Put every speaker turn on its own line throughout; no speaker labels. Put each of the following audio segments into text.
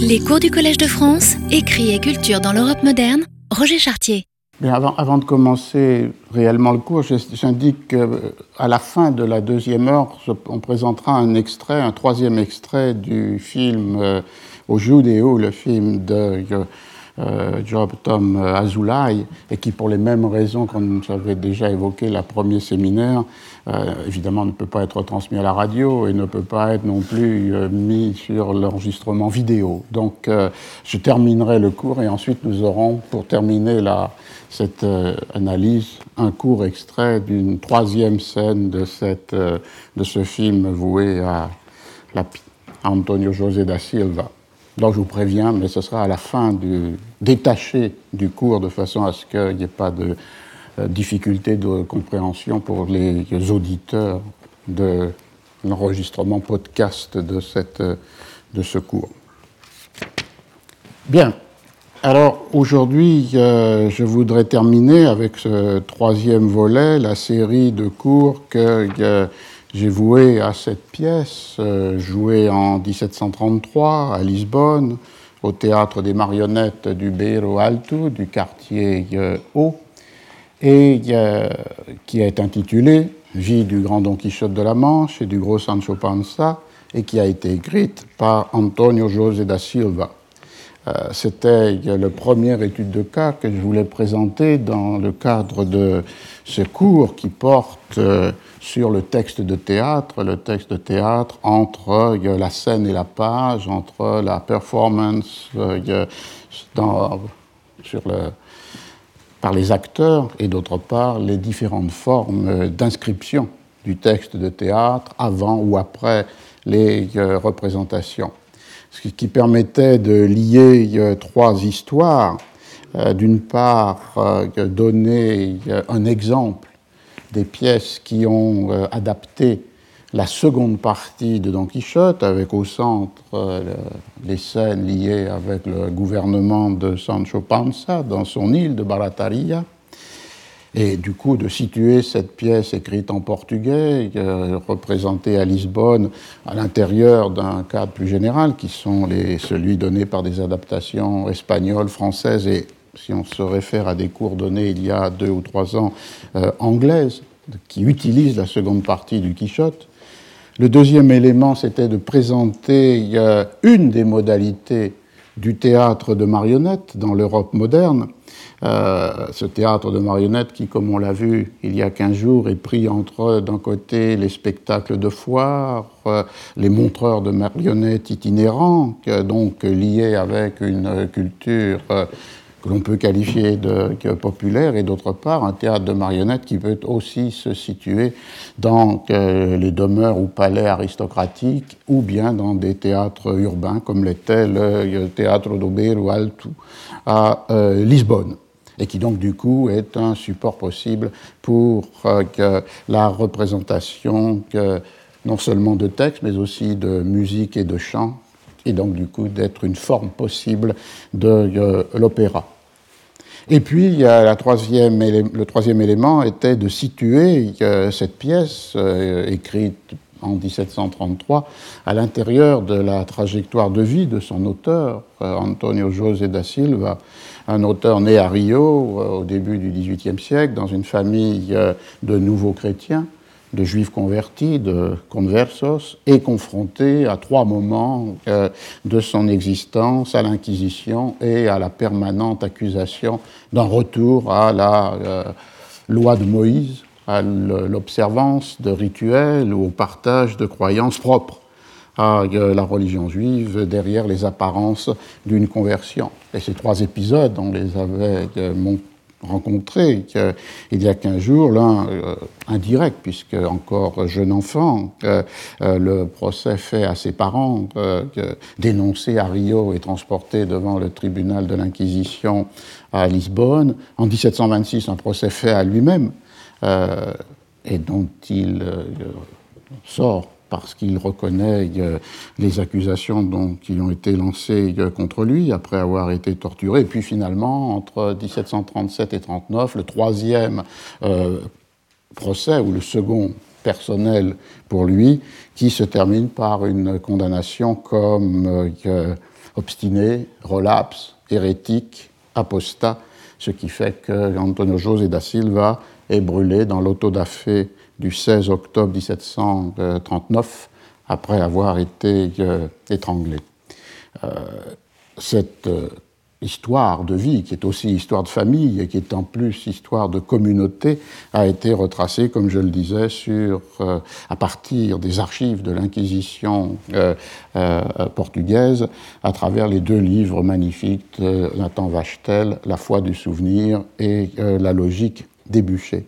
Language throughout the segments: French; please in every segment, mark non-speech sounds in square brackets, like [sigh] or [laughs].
Les cours du Collège de France, écrit et culture dans l'Europe moderne, Roger Chartier.
Avant, de commencer réellement le cours, j'indique qu'à la fin de la deuxième heure, on présentera un extrait, un troisième extrait du film euh, Au Judéo, le film de euh, Job Tom Azoulay, et qui, pour les mêmes raisons qu'on avait déjà évoqué la premier séminaire, euh, évidemment ne peut pas être transmis à la radio et ne peut pas être non plus euh, mis sur l'enregistrement vidéo. Donc euh, je terminerai le cours et ensuite nous aurons, pour terminer la, cette analyse, un court extrait d'une troisième scène de, cette, de ce film voué à, à Antonio José da Silva. Donc je vous préviens, mais ce sera à la fin du détaché du cours de façon à ce qu'il n'y ait pas de difficulté de compréhension pour les auditeurs de l'enregistrement podcast de, cette, de ce cours. Bien, alors aujourd'hui, euh, je voudrais terminer avec ce troisième volet, la série de cours que euh, j'ai voué à cette pièce, jouée en 1733 à Lisbonne, au théâtre des marionnettes du Beiro Alto, du quartier Haut et qui est intitulé Vie du grand Don Quichotte de la Manche et du gros Sancho Panza, et qui a été écrite par Antonio José da Silva. Euh, c'était le premier étude de cas que je voulais présenter dans le cadre de ce cours qui porte euh, sur le texte de théâtre, le texte de théâtre entre la scène et la page, entre la performance euh, sur le, par les acteurs et d'autre part les différentes formes d'inscription du texte de théâtre avant ou après les euh, représentations. Ce qui permettait de lier euh, trois histoires. Euh, d'une part, donner un exemple des pièces qui ont adapté la seconde partie de Don Quichotte, avec au centre euh, les scènes liées avec le gouvernement de Sancho Panza dans son île de Barataria, et du coup de situer cette pièce écrite en portugais, euh, représentée à Lisbonne, à l'intérieur d'un cadre plus général, qui sont les, celui donné par des adaptations espagnoles, françaises et, si on se réfère à des cours donnés il y a deux ou trois ans, euh, anglaises, qui utilisent la seconde partie du Quichotte. Le deuxième élément, c'était de présenter une des modalités du théâtre de marionnettes dans l'Europe moderne. Euh, ce théâtre de marionnettes qui, comme on l'a vu il y a 15 jours, est pris entre, d'un côté, les spectacles de foire, euh, les montreurs de marionnettes itinérants, donc liés avec une culture euh, que l'on peut qualifier de populaire, et d'autre part un théâtre de marionnettes qui peut aussi se situer dans euh, les demeures ou palais aristocratiques, ou bien dans des théâtres urbains, comme l'était le théâtre d'Obeiro Alto à euh, Lisbonne. Et qui donc du coup est un support possible pour euh, la représentation non seulement de texte, mais aussi de musique et de chant, et donc du coup d'être une forme possible de l'opéra. Et puis, la troisième, le troisième élément était de situer cette pièce, euh, écrite en 1733, à l'intérieur de la trajectoire de vie de son auteur, euh, Antonio José da Silva, un auteur né à Rio euh, au début du XVIIIe siècle, dans une famille de nouveaux chrétiens, de juifs convertis, de conversos, et confronté à trois moments euh, de son existence, à l'Inquisition et à la permanente accusation d'un retour à la euh, loi de Moïse, à l'observance de rituels ou au partage de croyances propres à euh, la religion juive derrière les apparences d'une conversion. Et ces trois épisodes, on les avait rencontré il y a 15 jours, l'un euh, indirect, puisque encore jeune enfant, euh, le procès fait à ses parents, euh, dénoncé à Rio et transporté devant le tribunal de l'Inquisition à Lisbonne. En 1726, un procès fait à lui-même, et dont il sort parce qu'il reconnaît euh, les accusations qui ont été lancées euh, contre lui après avoir été torturé. Et puis finalement, entre 1737 et 39, le troisième euh, procès, ou le second personnel pour lui, qui se termine par une condamnation comme obstiné, relapse, hérétique, apostat, ce qui fait que Antonio José da Silva est brûlé dans l'autodafé du 16 octobre 1739 après avoir été euh, étranglé. Euh, cette euh, histoire de vie, qui est aussi histoire de famille et qui est en plus histoire de communauté, a été retracée, comme je le disais, à partir des archives de l'Inquisition portugaise, à travers les deux livres magnifiques de Nathan Vachtel, La foi du souvenir et La logique des bûchers.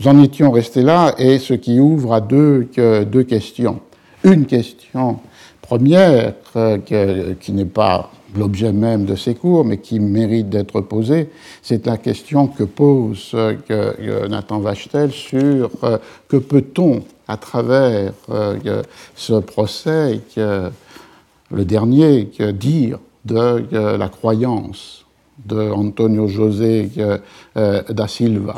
Nous en étions restés là, et ce qui ouvre à deux, questions. Une question première, euh, qui n'est pas l'objet même de ces cours, mais qui mérite d'être posée, c'est la question que pose euh, Nathan Vachtel sur euh, que peut-on, à travers ce procès, le dernier, dire de la croyance de Antonio José da Silva?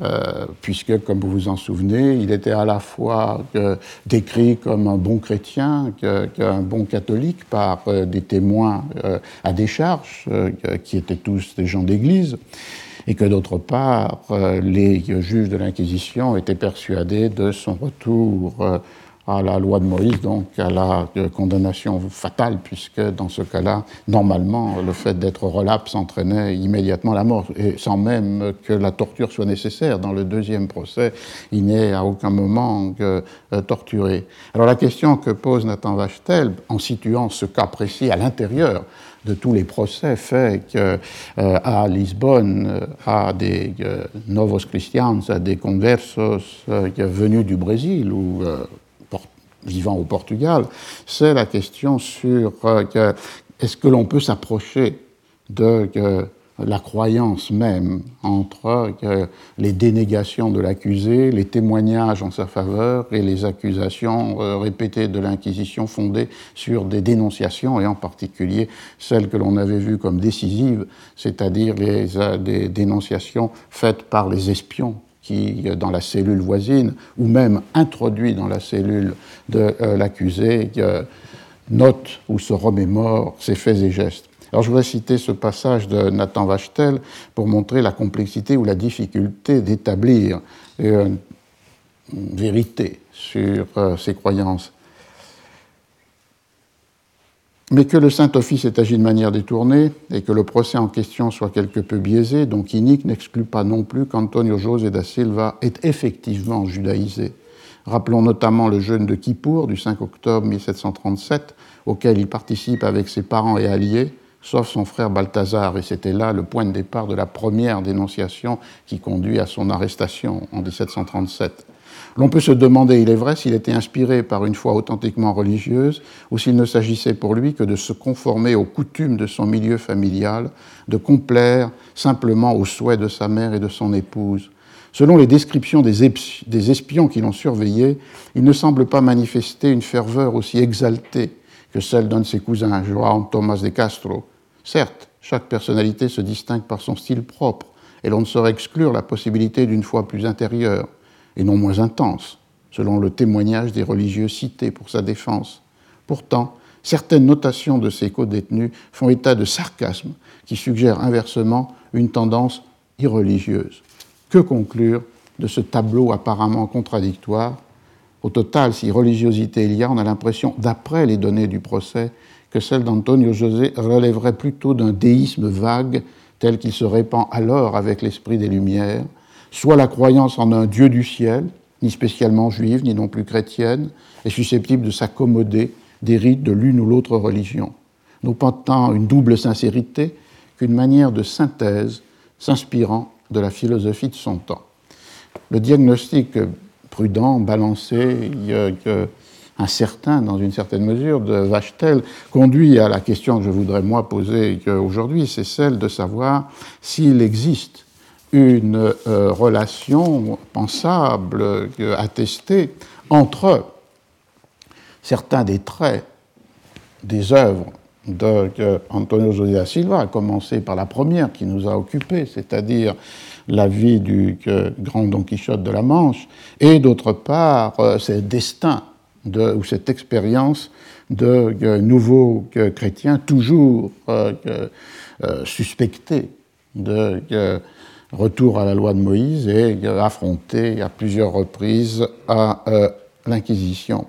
Euh, puisque, comme vous vous en souvenez, il était à la fois euh, décrit comme un bon chrétien, qu'un bon catholique par euh, des témoins à décharge, qui étaient tous des gens d'église, et que d'autre part, les juges de l'Inquisition étaient persuadés de son retour à la loi de Moïse, donc à la euh, condamnation fatale, puisque dans ce cas-là, normalement, le fait d'être relapse entraînait immédiatement la mort, et sans même que la torture soit nécessaire. Dans le deuxième procès, il n'est à aucun moment euh, torturé. Alors la question que pose Nathan Vachtel, en situant ce cas précis à l'intérieur de tous les procès faits euh, à Lisbonne à des novos christians, à des conversos venus du Brésil ou vivant au Portugal, c'est la question sur euh, est-ce que l'on peut s'approcher de la croyance même entre les dénégations de l'accusé, les témoignages en sa faveur et les accusations euh, répétées de l'Inquisition fondées sur des dénonciations et en particulier celles que l'on avait vues comme décisives, c'est-à-dire les, euh, des dénonciations faites par les espions qui, dans la cellule voisine, ou même introduit dans la cellule de euh, l'accusé, note ou se remémore ses faits et gestes. Alors je voudrais citer ce passage de Nathan Vachtel pour montrer la complexité ou la difficulté d'établir une vérité sur euh, ses croyances mais que le Saint-Office ait agi de manière détournée et que le procès en question soit quelque peu biaisé, donc inique, n'exclut pas non plus qu'Antonio José da Silva est effectivement judaïsé. Rappelons notamment le jeûne de Kippour du 5 octobre 1737, auquel il participe avec ses parents et alliés, sauf son frère Balthazar, et c'était là le point de départ de la première dénonciation qui conduit à son arrestation en 1737. L'on peut se demander, il est vrai, s'il était inspiré par une foi authentiquement religieuse ou s'il ne s'agissait pour lui que de se conformer aux coutumes de son milieu familial, de complaire simplement aux souhaits de sa mère et de son épouse. Selon les descriptions des, espions qui l'ont surveillé, il ne semble pas manifester une ferveur aussi exaltée que celle d'un de ses cousins, João Thomas de Castro. Certes, chaque personnalité se distingue par son style propre, et l'on ne saurait exclure la possibilité d'une foi plus intérieure et non moins intense, selon le témoignage des religieux cités pour sa défense. Pourtant, certaines notations de ces co-détenus font état de sarcasme qui suggèrent inversement une tendance irreligieuse. Que conclure de ce tableau apparemment contradictoire? Au total, si religiosité il y a, on a l'impression, d'après les données du procès, que celle d'Antonio José relèverait plutôt d'un déisme vague tel qu'il se répand alors avec l'esprit des Lumières, soit la croyance en un Dieu du ciel, ni spécialement juive, ni non plus chrétienne, est susceptible de s'accommoder des rites de l'une ou l'autre religion, non tant une double sincérité qu'une manière de synthèse s'inspirant de la philosophie de son temps. Le diagnostic prudent, balancé, incertain dans une certaine mesure de Vachtel conduit à la question que je voudrais moi poser aujourd'hui, c'est celle de savoir s'il existe une euh, relation pensable, euh, attestée, entre certains des traits des œuvres d'Antonio José da Silva, à commencer par la première qui nous a occupés, c'est-à-dire la vie du grand Don Quichotte de la Manche, et d'autre part ses destins ou cette expérience de nouveaux chrétiens toujours suspectés de retour à la loi de Moïse et affrontés à plusieurs reprises à l'Inquisition.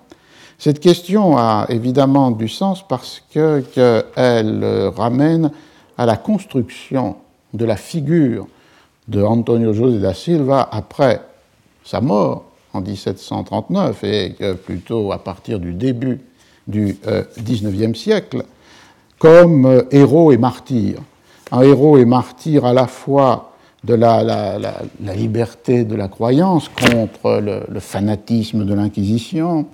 Cette question a évidemment du sens parce qu'elle ramène à la construction de la figure de Antonio José da Silva après sa mort en 1739 et plutôt à partir du début du XIXe euh, siècle comme euh, héros et martyr. Un héros et martyr à la fois de la, liberté de la croyance contre le fanatisme de l'Inquisition,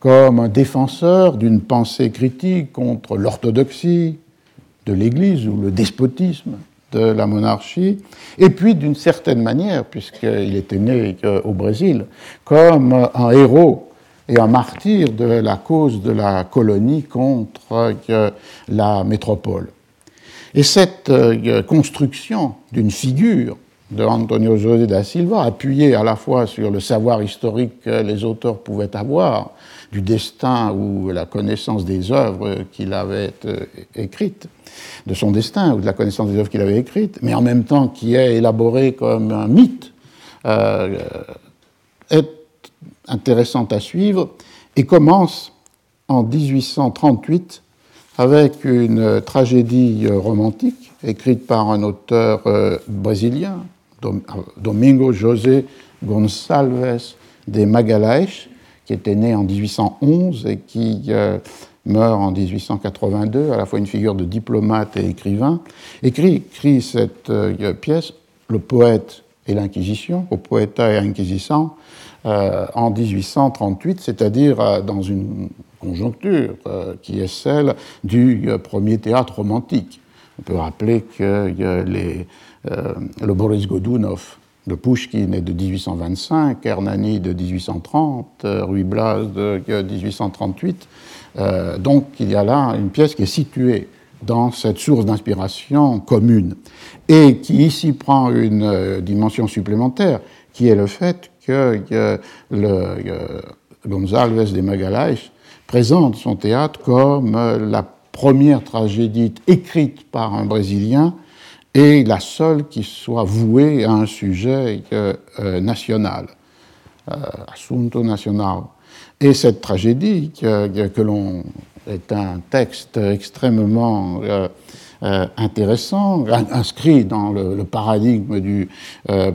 comme un défenseur d'une pensée critique contre l'orthodoxie de l'Église ou le despotisme de la monarchie, et puis d'une certaine manière, puisqu'il était né au Brésil, comme un héros et un martyr de la cause de la colonie contre la métropole. Et cette euh, construction d'une figure de Antonio José da Silva, appuyée à la fois sur le savoir historique que les auteurs pouvaient avoir, du destin ou la connaissance des œuvres qu'il avait euh, écrites, de son destin ou de la connaissance des œuvres qu'il avait écrites, mais en même temps qui est élaboré comme un mythe, euh, est intéressante à suivre et commence en 1838 avec une tragédie romantique écrite par un auteur euh, brésilien, Domingo José Gonçalves de Magalhães, qui était né en 1811 et qui euh, meurt en 1882, à la fois une figure de diplomate et écrivain, écrit, cette euh, pièce, Le poète et l'Inquisition, au poeta et Inquisition, euh, en 1838, c'est-à-dire dans une conjoncture qui est celle du premier théâtre romantique. On peut rappeler que les, le Boris Godunov de Pushkin est de 1825, Hernani de 1830, euh, Ruy Blas de 1838. Euh, donc il y a là une pièce qui est située dans cette source d'inspiration commune et qui ici prend une euh, dimension supplémentaire qui est le fait que le, González de Magalhães présente son théâtre comme la première tragédie écrite par un Brésilien et la seule qui soit vouée à un sujet euh, euh, national, euh, assunto national. Et cette tragédie, que, l'on est un texte extrêmement intéressant, inscrit dans le, paradigme du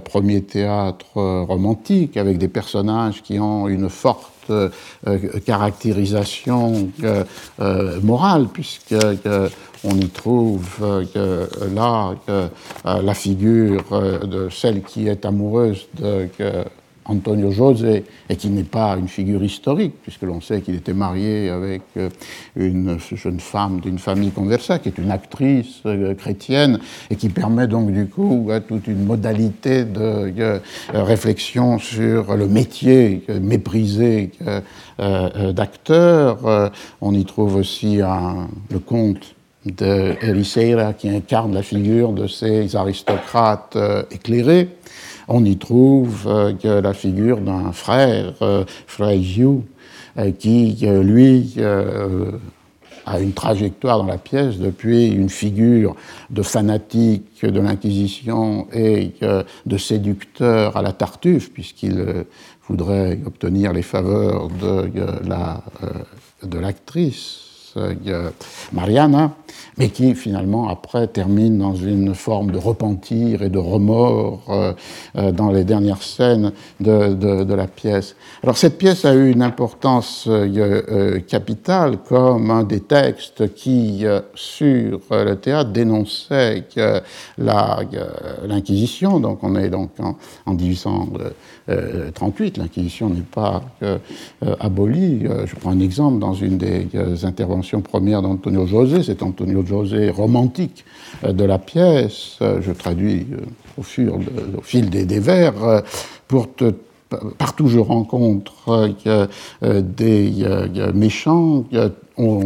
premier théâtre romantique, avec des personnages qui ont une forte euh, caractérisation euh, euh, morale, puisque on y trouve là la figure de celle qui est amoureuse de Antonio José, et qui n'est pas une figure historique, puisque l'on sait qu'il était marié avec euh, une jeune femme d'une famille conversa, qui est une actrice euh, chrétienne, et qui permet donc du coup toute une modalité de euh, réflexion sur le métier méprisé d'acteur. On y trouve aussi le conte de Ericeira qui incarne la figure de ces aristocrates éclairés. On y trouve euh, la figure d'un frère, euh, euh, qui, lui, a une trajectoire dans la pièce depuis une figure de fanatique de l'Inquisition et de séducteur à la Tartuffe, puisqu'il voudrait obtenir les faveurs de l'actrice. Mariana, mais qui finalement après termine dans une forme de repentir et de remords euh, euh, dans les dernières scènes de, la pièce. Alors cette pièce a eu une importance euh, capitale comme un des textes qui, sur le théâtre, dénonçait l'Inquisition, donc on est donc en, en 1838, l'Inquisition n'est pas abolie. Je prends un exemple dans une des interventions premières d'Antonio José, c'est Antonio José romantique euh, de la pièce, euh, je traduis euh, au, fur, au fil des, vers, pour te partout je rencontre des méchants, on,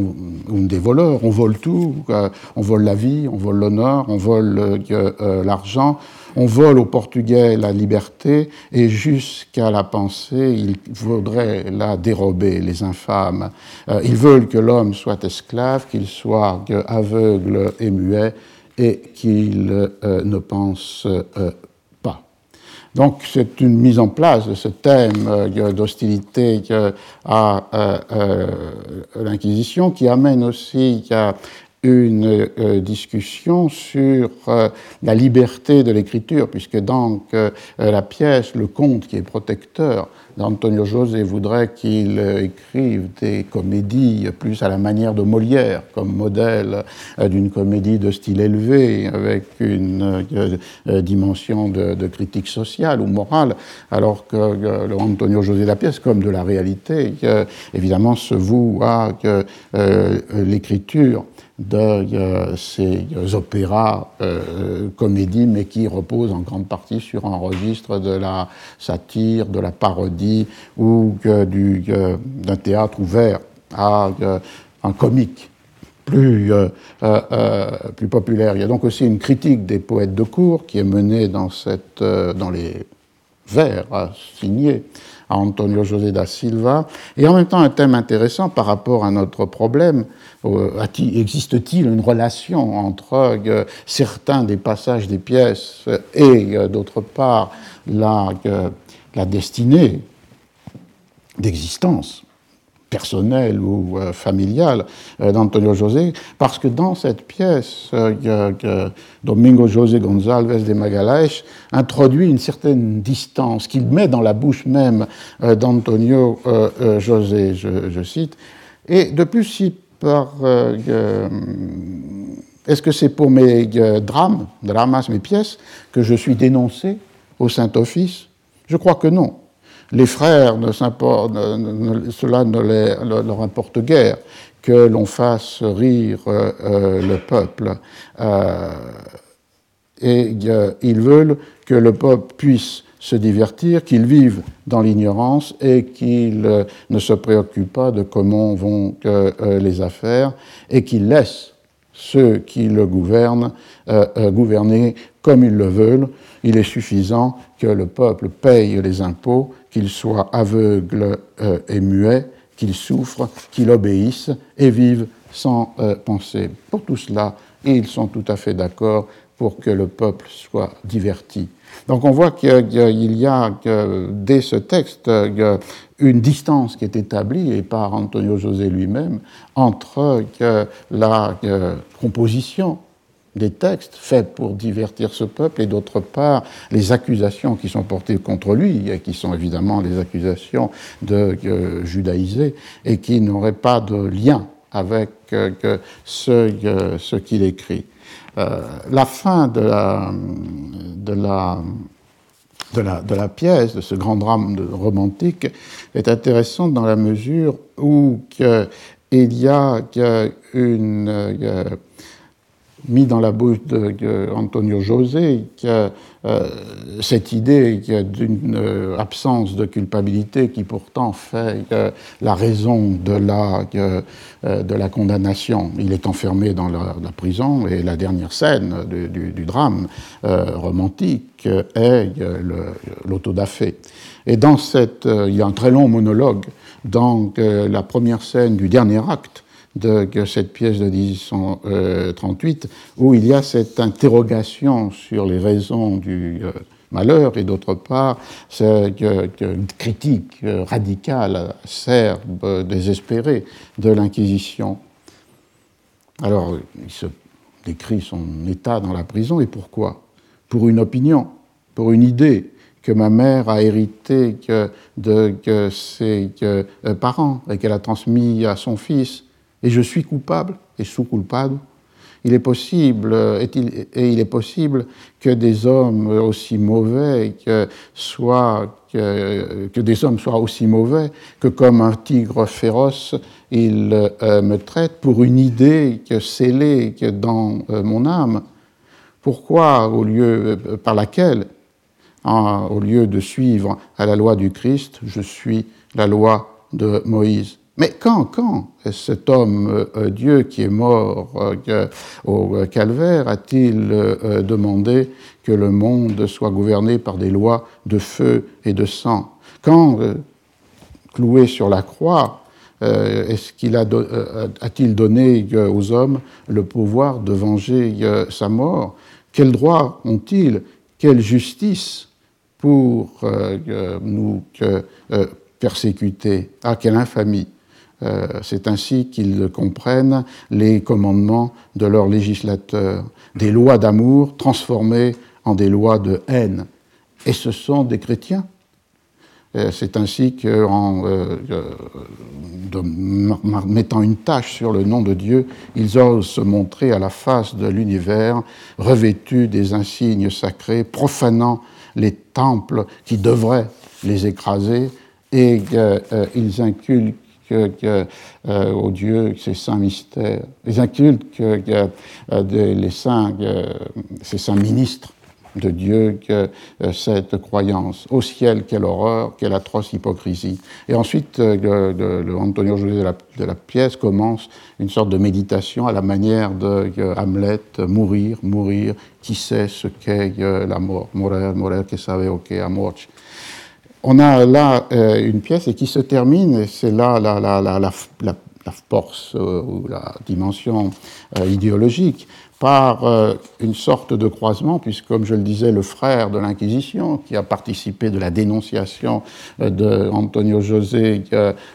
des voleurs, on vole tout, on vole la vie, on vole l'honneur, on vole l'argent, on vole au Portugais la liberté et jusqu'à la pensée, ils voudraient la dérober, les infâmes. Euh, ils veulent que l'homme soit esclave, qu'il soit aveugle et muet et qu'il euh, ne pense euh, pas. Donc c'est une mise en place de ce thème d'hostilité à l'Inquisition qui amène aussi à une euh, discussion sur euh, la liberté de l'écriture, puisque dans euh, la pièce, le conte qui est protecteur d'Antonio José voudrait qu'il écrive des comédies plus à la manière de Molière, comme modèle d'une comédie de style élevé, avec une dimension de, critique sociale ou morale, alors que Antonio José la pièce, comme de la réalité, évidemment se voue à l'écriture de euh, ces opéras euh, comédies, mais qui reposent en grande partie sur un registre de la satire, de la parodie ou d'un théâtre ouvert à un comique plus, plus populaire. Il y a donc aussi une critique des poètes de cour qui est menée dans, cette, dans les vers signés à Antonio José da Silva, et en même temps un thème intéressant par rapport à notre problème. Euh, existe-t-il une relation entre euh, certains des passages des pièces et, euh, d'autre part, la, la destinée d'existence personnelle ou euh, familiale euh, d'Antonio José, parce que dans cette pièce, euh, Domingo José González de Magalhães introduit une certaine distance qu'il met dans la bouche même d'Antonio José, je, cite, et de plus, si par... Est-ce que c'est pour mes drames, dramas, mes pièces, que je suis dénoncé au Saint-Office? Je crois que non les frères, ne cela ne, leur importe guère que l'on fasse rire euh, euh, le peuple. Euh, et ils veulent que le peuple puisse se divertir, qu'il vive dans l'ignorance et qu'il ne se préoccupe pas de comment vont les affaires et qu'il laisse ceux qui le gouvernent gouverner comme ils le veulent. Il est suffisant que le peuple paye les impôts qu'il soit aveugle euh, et muet, qu'il souffre, qu'il obéisse et vive sans euh, penser. Pour tout cela, ils sont tout à fait d'accord pour que le peuple soit diverti. Donc on voit qu'il y a, dès ce texte une distance qui est établie, et par Antonio José lui-même, entre la composition des textes faits pour divertir ce peuple et d'autre part les accusations qui sont portées contre lui et qui sont évidemment les accusations de euh, judaïser et qui n'auraient pas de lien avec euh, ce, euh, ce qu'il écrit. la fin de la, la, de la, pièce, de ce grand drame romantique, est intéressante dans la mesure où il y a une, mis dans la bouche d'Antonio José que, euh, cette idée d'une euh, absence de culpabilité qui pourtant fait la raison de la, euh, de la condamnation. Il est enfermé dans la, prison et la dernière scène du, drame romantique est l'autodafé. Et dans cette, il y a un très long monologue dans la première scène du dernier acte de cette pièce de 1838, où il y a cette interrogation sur les raisons du euh, malheur et d'autre part cette critique euh, radicale, serbe, désespérée de l'Inquisition. Alors, il se décrit son état dans la prison et pourquoi? Pour une opinion, pour une idée que ma mère a hérité de ses euh, parents et qu'elle a transmis à son fils et je suis coupable et sous coupable. Il est possible, et il est possible que des hommes aussi mauvais que, soient, que, des hommes soient aussi mauvais que comme un tigre féroce, ils euh, me traitent pour une idée que scellée que dans euh, mon âme. Pourquoi, au lieu euh, par laquelle? Au lieu de suivre à la loi du Christ, je suis la loi de Moïse. Mais quand, quand cet homme euh, Dieu qui est mort euh, au calvaire a-t-il euh, demandé que le monde soit gouverné par des lois de feu et de sang? Quand, cloué sur la croix, a, a-t-il donné aux hommes le pouvoir de venger sa mort? Quels droits ont-ils? Quelle justice pour nous persécuter? Ah, quelle infamie euh, c'est ainsi qu'ils comprennent les commandements de leur législateur, des lois d'amour transformées en des lois de haine. Et ce sont des chrétiens. Euh, c'est ainsi qu'en euh, mettant une tâche sur le nom de Dieu, ils osent se montrer à la face de l'univers, revêtus des insignes sacrés, profanant les temples qui devraient les écraser, et ils inculquent que, que euh, au Dieu, ces saints mystères. Ils incultent que, euh, les saints, ces saints ministres de Dieu que euh, cette croyance. Au ciel, quelle horreur, quelle atroce hypocrisie. Et ensuite, le, Antonio José de la, pièce commence une sorte de méditation à la manière de Hamlet, mourir, mourir, qui sait ce qu'est la mort, mourir, mourir, que sabe o que amor on a là euh, une pièce et qui se termine, et c'est là la, force euh, ou la dimension euh, idéologique, par une sorte de croisement, puisque, comme je le disais, le frère de l'Inquisition, qui a participé de la dénonciation de Antonio José,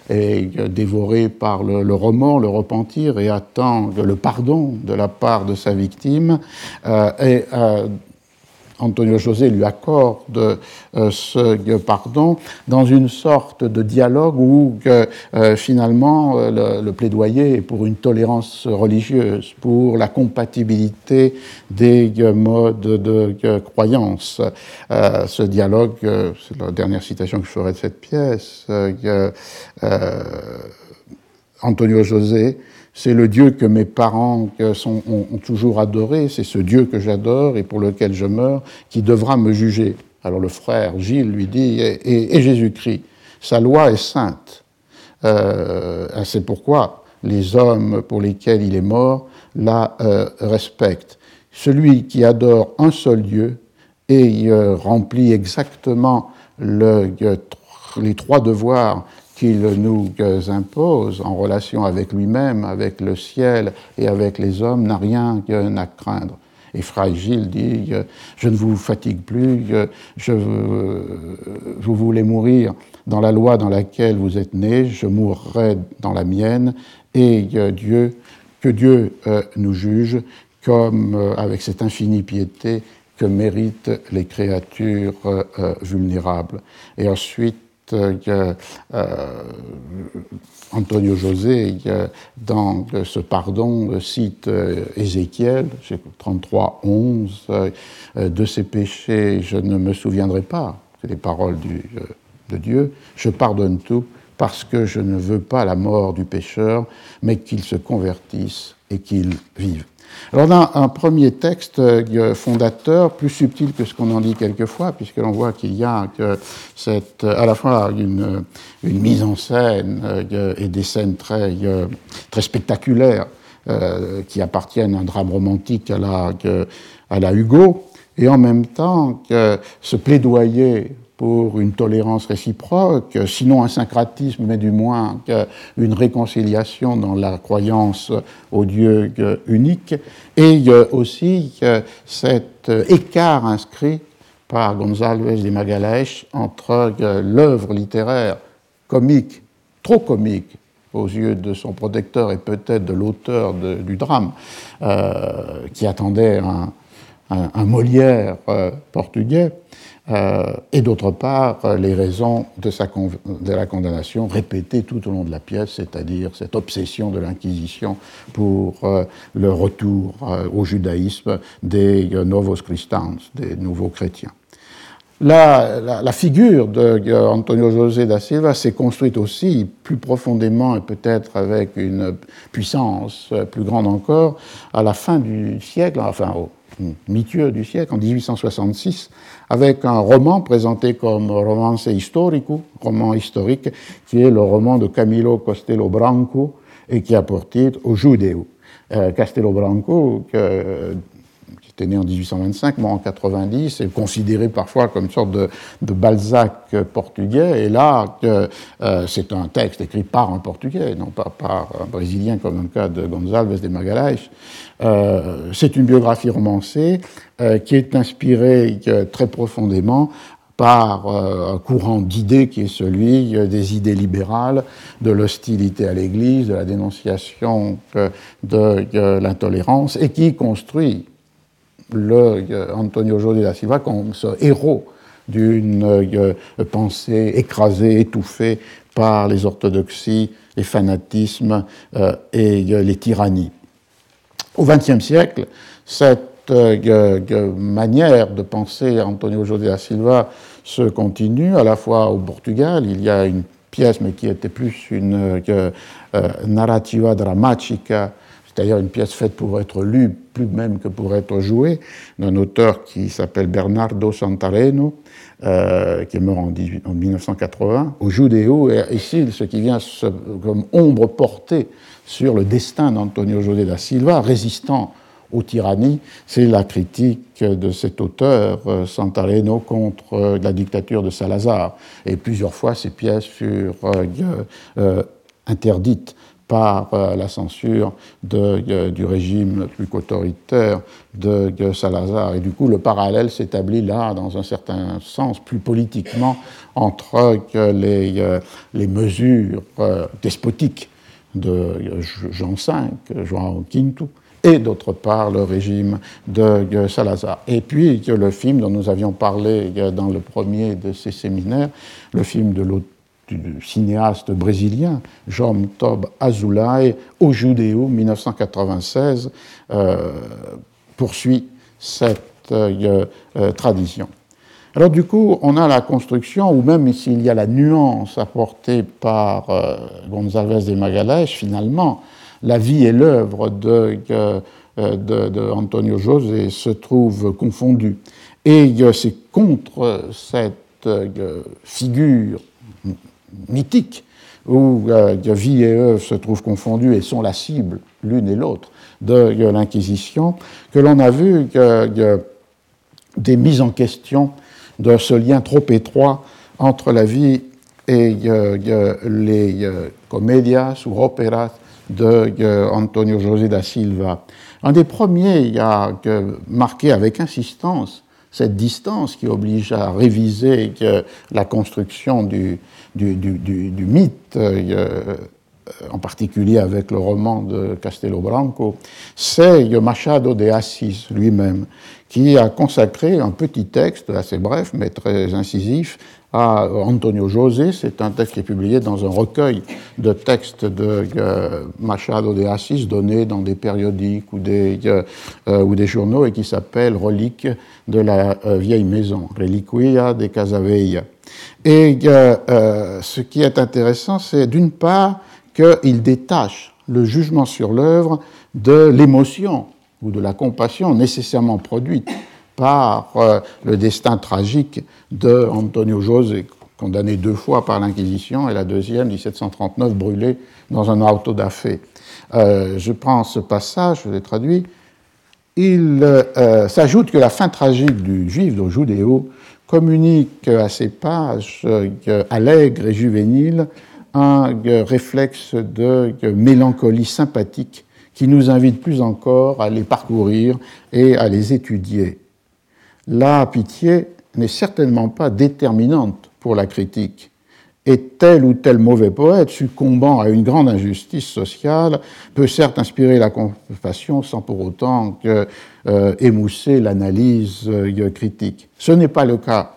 est dévoré par le, le, remords, le repentir, et attend le pardon de la part de sa victime. et Antonio José lui accorde euh, ce pardon dans une sorte de dialogue où euh, finalement euh, le, plaidoyer est pour une tolérance religieuse, pour la compatibilité des modes de croyance. ce dialogue, c'est la dernière citation que je ferai de cette pièce, Antonio José c'est le Dieu que mes parents ont, toujours adoré, c'est ce Dieu que j'adore et pour lequel je meurs qui devra me juger. Alors le frère Gilles lui dit, et, Jésus-Christ, sa loi est sainte. Euh, c'est pourquoi les hommes pour lesquels il est mort la euh, respectent. Celui qui adore un seul Dieu et euh, remplit exactement les trois devoirs qu'il nous impose en relation avec lui-même, avec le ciel et avec les hommes n'a rien à craindre. Et Frère Gilles dit Je ne vous fatigue plus, je, vous voulez mourir dans la loi dans laquelle vous êtes né, je mourrai dans la mienne, et Dieu, que Dieu euh, nous juge comme euh, avec cette infinie piété que méritent les créatures euh, vulnérables. Et ensuite, euh, Antonio José, dans ce pardon, cite euh, Ézéchiel, 33, 11, euh, de ses péchés, je ne me souviendrai pas, c'est les paroles de Dieu, je pardonne tout parce que je ne veux pas la mort du pécheur, mais qu'il se convertisse et qu'il vive. Alors on a un premier texte euh, fondateur, plus subtil que ce qu'on en dit quelquefois, puisque l'on voit qu'il y a que à la fois une, mise en scène euh, et des scènes très, euh, spectaculaires qui appartiennent à un drame romantique à la, à la Hugo, et en même temps que ce plaidoyer pour une tolérance réciproque, sinon un syncratisme, mais du moins une réconciliation dans la croyance au Dieu unique, et aussi cet écart inscrit par González de Magalhães entre l'œuvre littéraire comique, trop comique aux yeux de son protecteur et peut-être de l'auteur du drame, euh, qui attendait un, Molière euh, portugais, euh, et d'autre part euh, les raisons de, sa la condamnation répétées tout au long de la pièce, c'est-à-dire cette obsession de l'Inquisition pour le retour au judaïsme des Novos Christians, des nouveaux chrétiens. La, la, la, figure de Antonio José da Silva s'est construite aussi plus profondément et peut-être avec une puissance plus grande encore à la fin du siècle, enfin mitieux du siècle, en 1866, avec un roman présenté comme romance historico, roman historique, qui est le roman de Camilo Costello Branco et qui a pour titre Au Judeo. Euh, Castello Branco, qui était né en 1825, mort en 90, est considéré parfois comme une sorte de, Balzac portugais. Et là, euh, c'est un texte écrit par un portugais, non pas par un brésilien comme dans le cas de González de Magalhães. Euh, c'est une biographie romancée qui est inspirée très profondément par un courant d'idées qui est celui des idées libérales, de l'hostilité à l'Église, de la dénonciation de l'intolérance, et qui construit le Antonio José da Silva comme ce héros d'une pensée écrasée, étouffée par les orthodoxies, les fanatismes et les tyrannies. Au XXe siècle, cette manière de penser Antonio José da Silva se continue, à la fois au Portugal, il y a une pièce, mais qui était plus une euh, narrativa dramatica, c'est-à-dire une pièce faite pour être lue, plus même que pour être jouée, d'un auteur qui s'appelle Bernardo Santareno, euh, qui est mort en, 1980, au Judéo, et ici, ce qui vient comme ombre portée sur le destin d'Antonio José da Silva, résistant aux tyrannies, c'est la critique de cet auteur, euh, Santareno, contre euh, la dictature de Salazar. Et plusieurs fois, ces pièces furent interdites par la censure de, du régime plus qu'autoritaire de, Salazar. Et du coup, le parallèle s'établit là, dans un certain sens, plus politiquement, entre les, les mesures despotiques de Jean V, João V, et d'autre part le régime de Salazar. Et puis le film dont nous avions parlé dans le premier de ces séminaires, le film de du cinéaste brésilien João Tob Azulay, Au Judéo, 1996, euh, poursuit cette euh, euh, tradition. Alors du coup, on a la construction, ou même s'il y a la nuance apportée par González de Magalhães, finalement, la vie et l'œuvre de, de, Antonio José se trouvent confondues. Et c'est contre cette figure mythique où euh, vie et œuvre se trouvent confondues et sont la cible l'une et l'autre de l'Inquisition, que l'on a vu des mises en question de ce lien trop étroit entre la vie et les comédias ou opéras de euh, Antonio José da Silva. Un des premiers a marqué avec insistance cette distance qui oblige à réviser la construction du, mythe, euh, en particulier avec le roman de Castelo Branco, c'est Machado de Assis lui-même, qui a consacré un petit texte assez bref mais très incisif à Antonio José. C'est un texte qui est publié dans un recueil de textes de euh, Machado de Assis donnés dans des périodiques ou des, euh, euh, ou des journaux et qui s'appelle Reliques de la vieille maison, Reliquia de Casaveilla. Et ce qui est intéressant, c'est d'une part qu'il détache le jugement sur l'œuvre de l'émotion ou de la compassion nécessairement produite par euh, le destin tragique de Antonio José, condamné deux fois par l'Inquisition, et la deuxième, 1739, brûlé dans un auto da euh, je prends ce passage, je l'ai traduit. Il euh, s'ajoute que la fin tragique du juif de Judéo communique à ces pages allègres et juvéniles un réflexe de mélancolie sympathique qui nous invite plus encore à les parcourir et à les étudier. La pitié n'est certainement pas déterminante pour la critique. Et tel ou tel mauvais poète, succombant à une grande injustice sociale, peut certes inspirer la compassion sans pour autant euh, émousser l'analyse euh, critique. Ce n'est pas le cas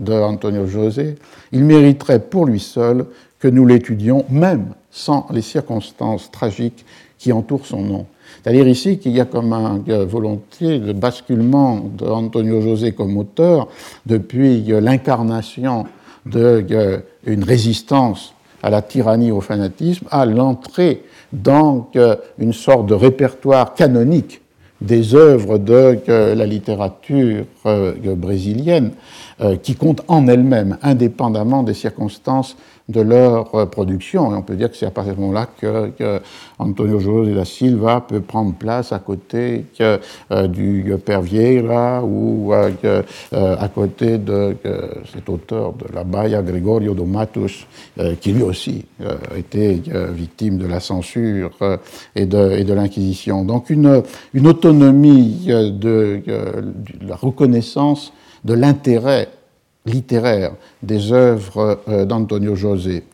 de Antonio José. Il mériterait pour lui seul que nous l'étudions, même sans les circonstances tragiques qui entourent son nom. C'est-à-dire ici qu'il y a comme une volonté de basculement d'Antonio José comme auteur depuis l'incarnation d'une résistance à la tyrannie, au fanatisme, à l'entrée dans une sorte de répertoire canonique des œuvres de la littérature brésilienne, qui comptent en elles-mêmes, indépendamment des circonstances de leur euh, production. Et on peut dire que c'est à partir de ce moment-là que, Antonio José da Silva peut prendre place à côté euh, du père Vieira ou euh, à côté de cet auteur de la Baia, Gregorio do Matos, qui lui aussi était victime de la censure et de, l'Inquisition. Donc une, autonomie de la reconnaissance de l'intérêt littéraire des œuvres euh, d'Antonio José.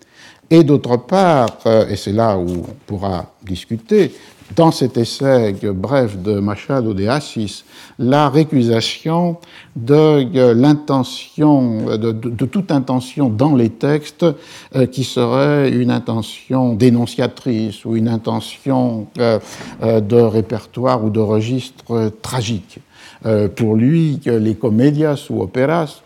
Et d'autre part, euh, et c'est là où on pourra discuter, dans cet essai bref de Machado de Assis, la récusation de l'intention, de, toute intention dans les textes euh, qui serait une intention dénonciatrice ou une intention de répertoire ou de registre tragique. pour lui, les comédias ou opéras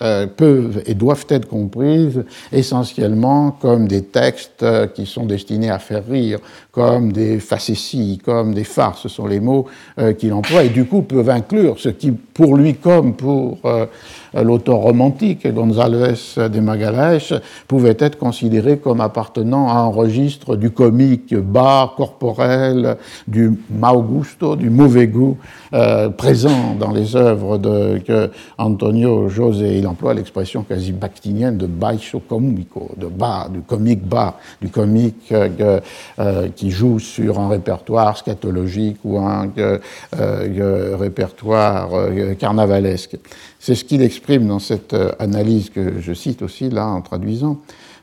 euh, peuvent et doivent être comprises essentiellement comme des textes euh, qui sont destinés à faire rire, comme des facéties, comme des farces, ce sont les mots euh, qu'il emploie, et du coup peuvent inclure ce qui, pour lui comme pour l'auteur romantique González de Magalhães, pouvait être considéré comme appartenant à un registre du comique bas, corporel, du mau gusto, du mauvais goût, présent dans les œuvres de Antonio José emploie l'expression quasi bactinienne de baixo comico, de bas, du comique bas, du comique euh, euh, qui joue sur un répertoire scatologique ou un euh, répertoire carnavalesque. C'est ce qu'il exprime dans cette analyse que je cite aussi là en traduisant.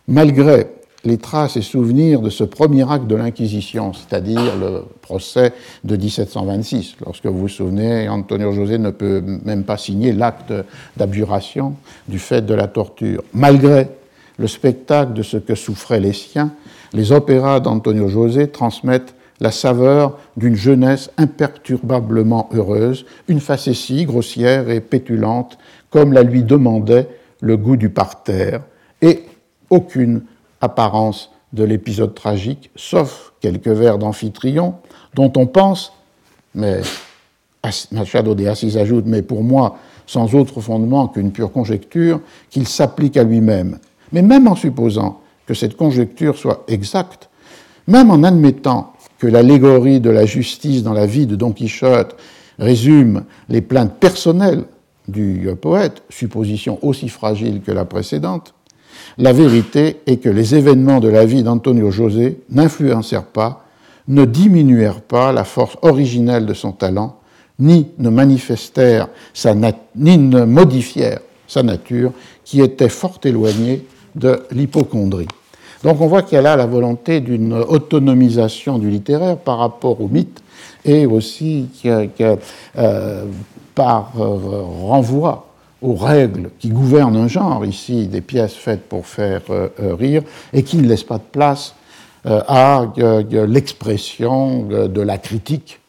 Malgré les traces et souvenirs de ce premier acte de l'Inquisition, c'est-à-dire le procès de 1726. Lorsque vous vous souvenez, Antonio José ne peut même pas signer l'acte d'abjuration du fait de la torture. Malgré le spectacle de ce que souffraient les siens, les opéras d'Antonio José transmettent la saveur d'une jeunesse imperturbablement heureuse, une facétie grossière et pétulante, comme la lui demandait le goût du parterre, et aucune apparence de l'épisode tragique, sauf quelques vers d'Amphitryon, dont on pense, mais Machado de Assis ajoute, mais pour moi, sans autre fondement qu'une pure conjecture, qu'il s'applique à lui-même. Mais même en supposant que cette conjecture soit exacte, même en admettant que l'allégorie de la justice dans la vie de Don Quichotte résume les plaintes personnelles du poète, supposition aussi fragile que la précédente, la vérité est que les événements de la vie d'Antonio José n'influencèrent pas, ne diminuèrent pas la force originelle de son talent, ni ne manifestèrent sa ni ne modifièrent sa nature, qui était fort éloignée de l'hypochondrie. Donc on voit qu'il y a la volonté d'une autonomisation du littéraire par rapport au mythe et aussi que, euh, par euh, renvoi aux règles qui gouvernent un genre, ici des pièces faites pour faire euh, euh, rire, et qui ne laissent pas de place à l'expression de la critique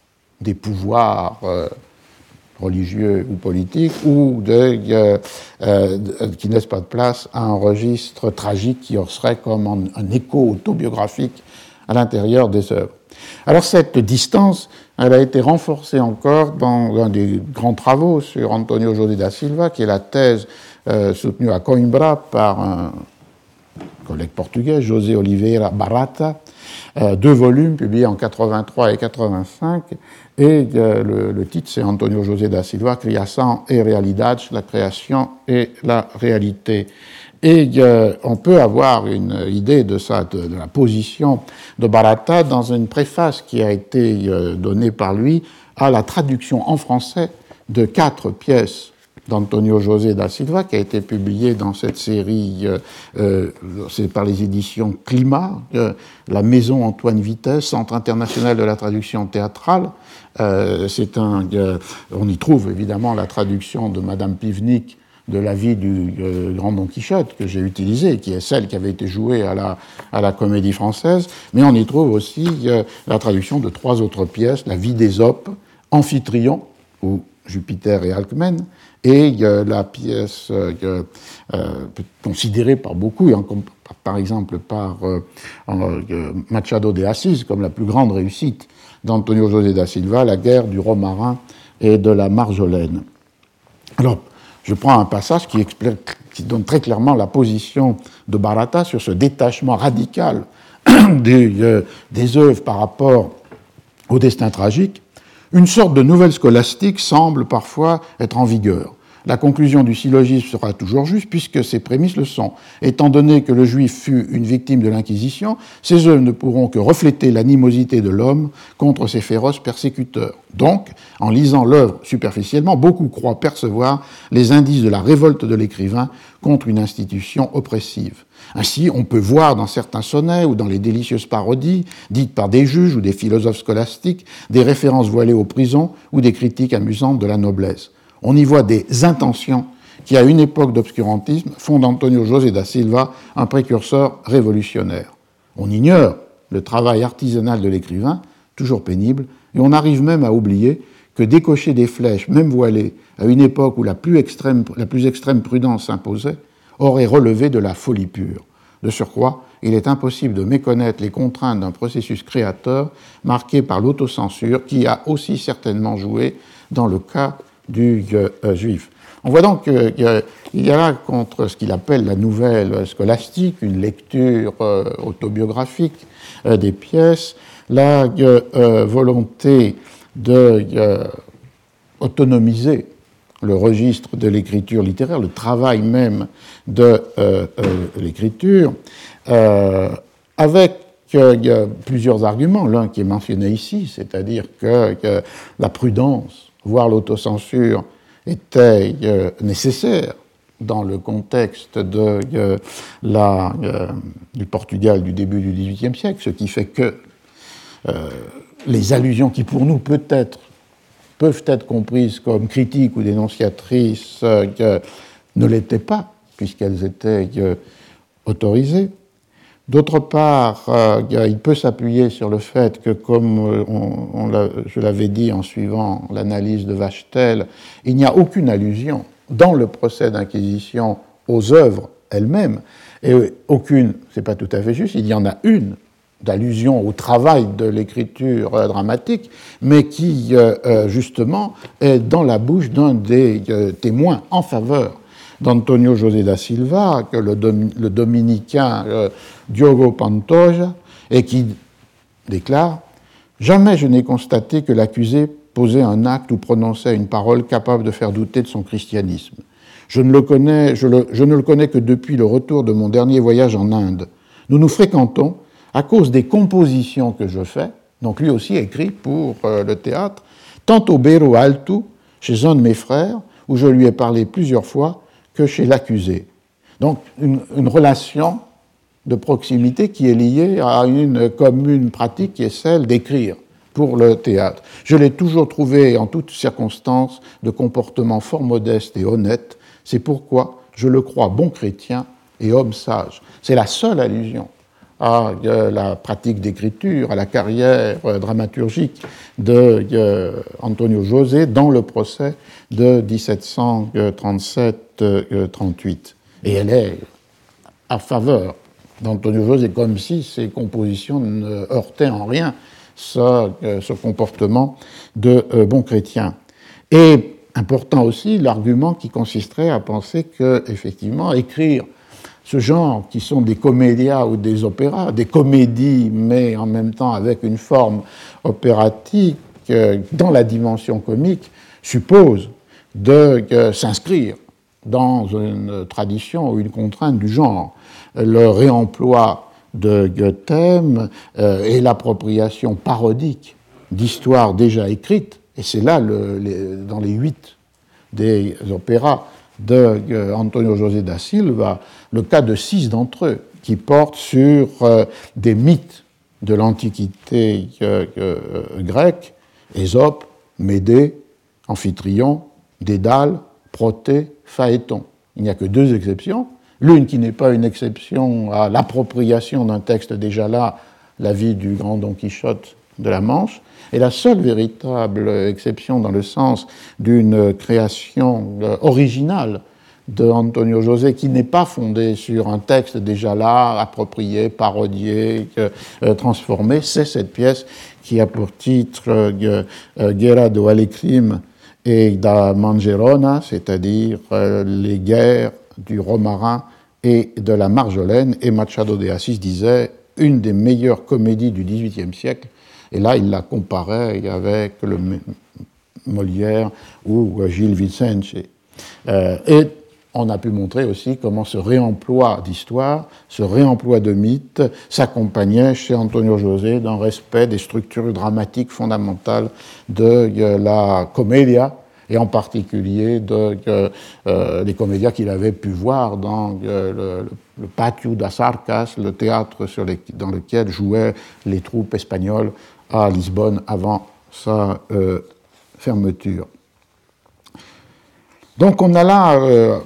des pouvoirs religieux ou politiques, ou qui ne laissent pas de place à un registre tragique qui serait comme un écho autobiographique à l'intérieur des œuvres. Alors cette distance, elle a été renforcée encore dans un des grands travaux sur Antonio José da Silva, qui est la thèse euh, soutenue à Coimbra par un collègue portugais, José Oliveira Barata, euh, deux volumes publiés en 83 et 85, et euh, le, titre c'est Antonio José da Silva, Criação et Realidad, la création et la réalité. Et euh, on peut avoir une idée de, la position de Barata dans une préface qui a été euh, donnée par lui à la traduction en français de quatre pièces d'Antonio José da Silva, qui a été publiée dans cette série, euh, c'est par les éditions Climat, la Maison Antoine Vitesse, Centre international de la traduction théâtrale. c'est un, on y trouve évidemment la traduction de Madame Pivnik de la vie du euh, grand Don Quichotte que j'ai utilisé, qui est celle qui avait été jouée à la, comédie française, mais on y trouve aussi euh, la traduction de trois autres pièces, La vie d'Ésope, Amphitryon, ou Jupiter et Alcmène, et euh, la pièce considérée par beaucoup, par exemple par Machado de Assis comme la plus grande réussite d'Antonio José da Silva, La guerre du romarin et de la marjolaine. Je prends un passage qui, qui donne très clairement la position de Barata sur ce détachement radical [clears throat] des, euh, des œuvres par rapport au destin tragique. Une sorte de nouvelle scolastique semble parfois être en vigueur. La conclusion du syllogisme sera toujours juste puisque ses prémices le sont. Étant donné que le juif fut une victime de l'Inquisition, ses œuvres ne pourront que refléter l'animosité de l'homme contre ses féroces persécuteurs. Donc, en lisant l'œuvre superficiellement, beaucoup croient percevoir les indices de la révolte de l'écrivain contre une institution oppressive. Ainsi, on peut voir dans certains sonnets ou dans les délicieuses parodies, dites par des juges ou des philosophes scolastiques, des références voilées aux prisons ou des critiques amusantes de la noblesse on y voit des intentions qui, à une époque d'obscurantisme, font d'Antonio José da Silva un précurseur révolutionnaire. On ignore le travail artisanal de l'écrivain, toujours pénible, et on arrive même à oublier que décocher des flèches, même voilées, à une époque où la plus extrême, prudence s'imposait, aurait relevé de la folie pure. De surcroît, il est impossible de méconnaître les contraintes d'un processus créateur marqué par l'autocensure qui a aussi certainement joué dans le cas du euh, juif. On voit donc qu'il y a là, contre ce qu'il appelle la nouvelle scolastique, une lecture euh, autobiographique euh, des pièces, la volonté de autonomiser le registre de l'écriture littéraire, le travail même de l'écriture, avec plusieurs arguments. L'un qui est mentionné ici, c'est-à-dire que la prudence voire l'autocensure, était euh, nécessaire dans le contexte de, euh, la, euh, du Portugal du début du XVIIIe siècle, ce qui fait que les allusions qui pour nous peut-être peuvent être comprises comme critiques ou dénonciatrices ne l'étaient pas, puisqu'elles étaient autorisées. D'autre part, euh, il peut s'appuyer sur le fait que, comme euh, je l'avais dit en suivant l'analyse de Vachtel, il n'y a aucune allusion dans le procès d'inquisition aux œuvres elles-mêmes, et aucune, c'est pas tout à fait juste, il y en a une d'allusion au travail de l'écriture euh, dramatique, mais qui, justement, est dans la bouche d'un des témoins en faveur d'Antonio José da Silva, que le, dominicain euh, Diogo Pantoja, et qui déclare Jamais je n'ai constaté que l'accusé posait un acte ou prononçait une parole capable de faire douter de son christianisme. Je ne, le connais, je, ne le connais que depuis le retour de mon dernier voyage en Inde. Nous nous fréquentons à cause des compositions que je fais, donc lui aussi écrit pour euh, le théâtre, tant au Bero Alto, chez un de mes frères, où je lui ai parlé plusieurs fois, que chez l'accusé. Donc une, relation de proximité qui est liée à une commune pratique qui est celle d'écrire pour le théâtre. Je l'ai toujours trouvé en toutes circonstances de comportement fort modeste et honnête. C'est pourquoi je le crois bon chrétien et homme sage. C'est la seule allusion à euh, la pratique d'écriture, à la carrière euh, dramaturgique de euh, Antonio José dans le procès de 1737 38. Et elle est à faveur d'Antonio José, comme si ses compositions ne heurtaient en rien ce, euh, comportement de bon chrétien. Et important aussi l'argument qui consisterait à penser que, effectivement, écrire ce genre qui sont des comédias ou des opéras, des comédies, mais en même temps avec une forme opératique euh, dans la dimension comique, suppose de s'inscrire dans une tradition ou une contrainte du genre. Le réemploi de thèmes euh, et l'appropriation parodique d'histoires déjà écrites, et c'est là, dans les huit des opéras de euh, Antonio José da Silva, le cas de six d'entre eux qui portent sur euh, des mythes de l'Antiquité grecque, Ésope, Médée, Amphitryon, Dédale, Protée, Phaéton. Il n'y a que deux exceptions. L'une qui n'est pas une exception à l'appropriation d'un texte déjà là, la vie du grand Don Quichotte de la Manche, et la seule véritable exception dans le sens d'une création euh, originale de Antonio José, qui n'est pas fondé sur un texte déjà là, approprié, parodié, transformé. C'est cette pièce qui a pour titre Guerra de Alecrim et da Mangerona, c'est-à-dire les guerres du romarin et de la Marjolaine. Et Machado de Assis disait une des meilleures comédies du XVIIIe siècle. Et là, il la comparait avec le Molière ou Gilles Vicente. Euh, et on a pu montrer aussi comment ce réemploi d'histoire, ce réemploi de mythes s'accompagnait chez Antonio José d'un respect des structures dramatiques fondamentales de euh, la comédia, et en particulier de, euh, des comédias qu'il avait pu voir dans euh, le, Patio das Arcas, le théâtre dans lequel jouaient les troupes espagnoles à Lisbonne avant sa euh, fermeture. Donc on a là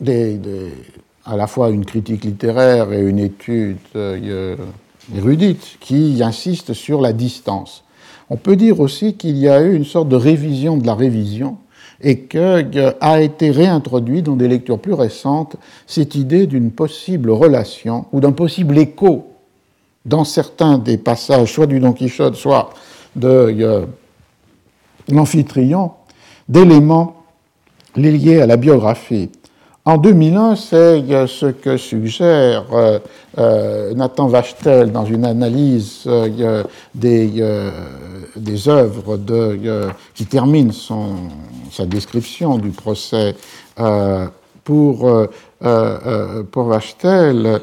des, à la fois une critique littéraire et une étude érudite qui insiste sur la distance. On peut dire aussi qu'il y a eu une sorte de révision de la révision et qu'a été réintroduit dans des lectures plus récentes cette idée d'une possible relation ou d'un possible écho dans certains des passages, soit du Don Quichotte, soit de euh, l'Amphitryon, d'éléments liés à la biographie en 2001, c'est ce que suggère euh, euh, Nathan Vachtel dans une analyse euh, des, œuvres qui termine sa description du procès pour, pour Vachtel.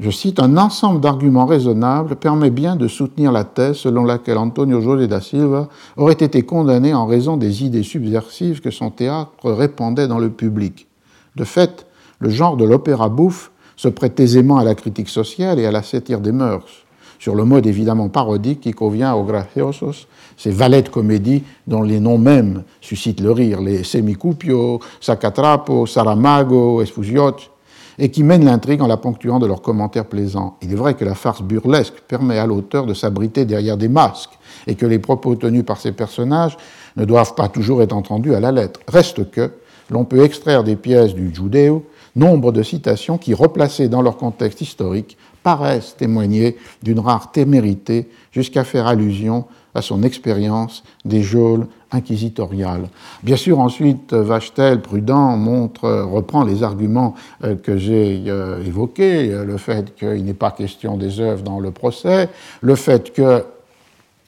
Je cite, un ensemble d'arguments raisonnables permet bien de soutenir la thèse selon laquelle Antonio José da Silva aurait été condamné en raison des idées subversives que son théâtre répandait dans le public. De fait, le genre de l'opéra bouffe se prête aisément à la critique sociale et à la satire des mœurs, sur le mode évidemment parodique qui convient aux graciosos, ces valets de comédie dont les noms mêmes suscitent le rire, les Semicupio, Sacatrapo, Saramago, Esfusioc, et qui mènent l'intrigue en la ponctuant de leurs commentaires plaisants. Il est vrai que la farce burlesque permet à l'auteur de s'abriter derrière des masques, et que les propos tenus par ces personnages ne doivent pas toujours être entendus à la lettre. Reste que, l'on peut extraire des pièces du Judéo nombre de citations qui, replacées dans leur contexte historique, paraissent témoigner d'une rare témérité jusqu'à faire allusion à son expérience des geôles inquisitoriales. Bien sûr, ensuite, Vachtel, prudent, montre, reprend les arguments euh, que j'ai euh, évoqués, euh, le fait qu'il n'est pas question des œuvres dans le procès, le fait que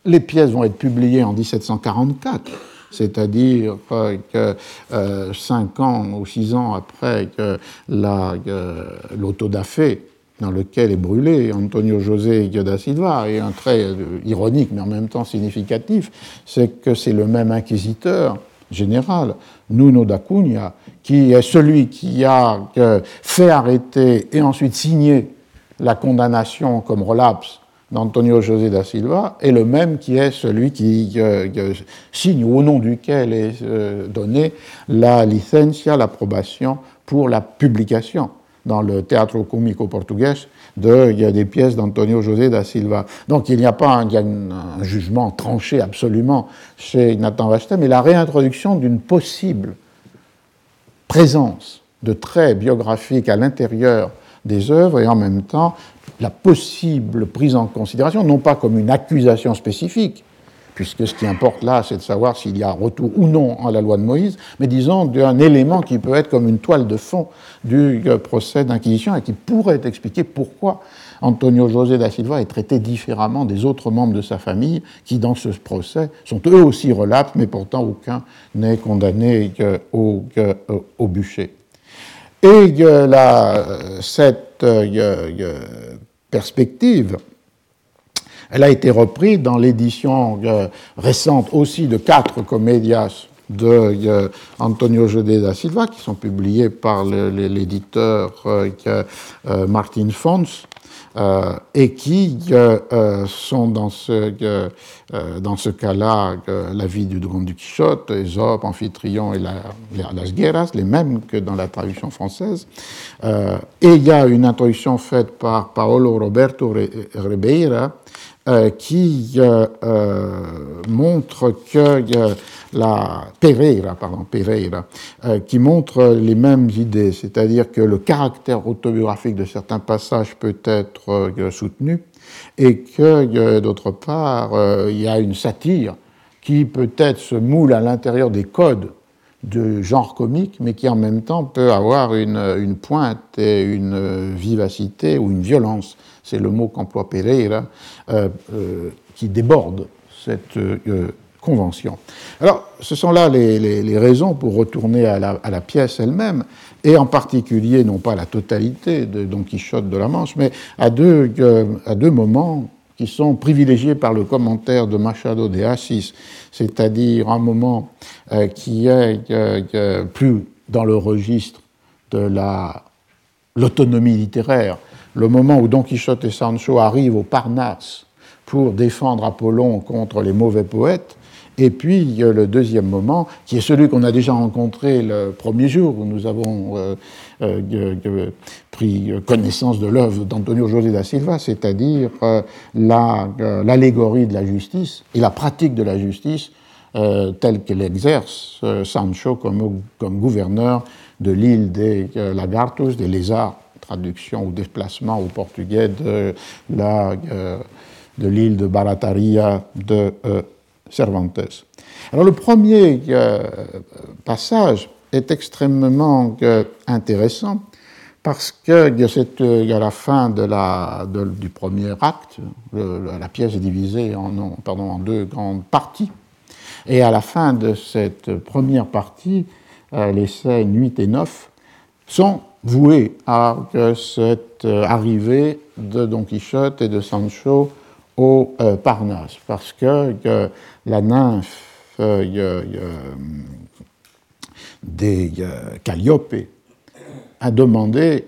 les pièces vont être publiées en 1744 c'est-à-dire que euh, cinq ans ou six ans après que l'autodafé dans lequel est brûlé Antonio José da Silva, et un trait euh, ironique mais en même temps significatif, c'est que c'est le même inquisiteur général, Nuno da Cunha, qui est celui qui a euh, fait arrêter et ensuite signé la condamnation comme relapse d'Antonio José da Silva est le même qui est celui qui euh, signe au nom duquel est euh, donnée la licencia, l'approbation pour la publication dans le Teatro Cómico Portugais de, il y a des pièces d'Antonio José da Silva. Donc il n'y a pas un, jugement tranché absolument chez Nathan Vachta, mais la réintroduction d'une possible présence de traits biographiques à l'intérieur des œuvres et en même temps la possible prise en considération, non pas comme une accusation spécifique, puisque ce qui importe là, c'est de savoir s'il y a retour ou non à la loi de Moïse, mais disons d'un élément qui peut être comme une toile de fond du euh, procès d'inquisition et qui pourrait expliquer pourquoi Antonio José da Silva est traité différemment des autres membres de sa famille qui, dans ce procès, sont eux aussi relapses, mais pourtant aucun n'est condamné au, au bûcher. Et la, cette euh, perspective, elle a été reprise dans l'édition euh, récente aussi de quatre comédias de euh, Antonio José da Silva, qui sont publiés par l'éditeur Martin Fons, euh, et qui euh, euh, sont dans ce, dans ce cas-là la vie du Don du Quichotte, Ésope, Amphitryon et la, Las Guerras, les mêmes que dans la traduction française. et il y a une introduction faite par Paolo Roberto Ribeira, qui montre que la Pereira, pardon, Pereira, qui montre les mêmes idées, c'est-à-dire que le caractère autobiographique de certains passages peut être soutenu et que d'autre part il y a une satire qui peut-être se moule à l'intérieur des codes de genre comique, mais qui en même temps peut avoir une, pointe et une vivacité ou une violence, c'est le mot qu'emploie Pereira, euh, euh, qui déborde cette euh, convention. Alors, ce sont là les, raisons pour retourner à la, pièce elle-même, et en particulier, non pas la totalité de Don Quichotte de la Manche, mais à deux, à deux moments qui sont privilégiés par le commentaire de Machado de Assis, c'est-à-dire un moment euh, qui est euh, euh, plus dans le registre de l'autonomie littéraire, le moment où Don Quichotte et Sancho arrivent au Parnasse pour défendre Apollon contre les mauvais poètes, et puis le deuxième moment, qui est celui qu'on a déjà rencontré le premier jour, où nous avons pris connaissance de l'œuvre d'Antonio José da Silva, c'est-à-dire euh, l'allégorie de la justice et la pratique de la justice telle qu'elle exerce Sancho comme, gouverneur de l'île des Lagartos, des lézards, traduction ou déplacement au portugais de l'île de Barataria de Cervantes. Alors le premier euh, passage est extrêmement euh, intéressant parce que il y a la fin du premier acte, la pièce est divisée en, pardon, en, deux grandes parties, et à la fin de cette première partie, euh, les scènes 8 et 9 sont vouées à cette arrivée de Don Quichotte et de Sancho au euh, Parnasse, parce que la nymphe euh, des Calliope a demandé,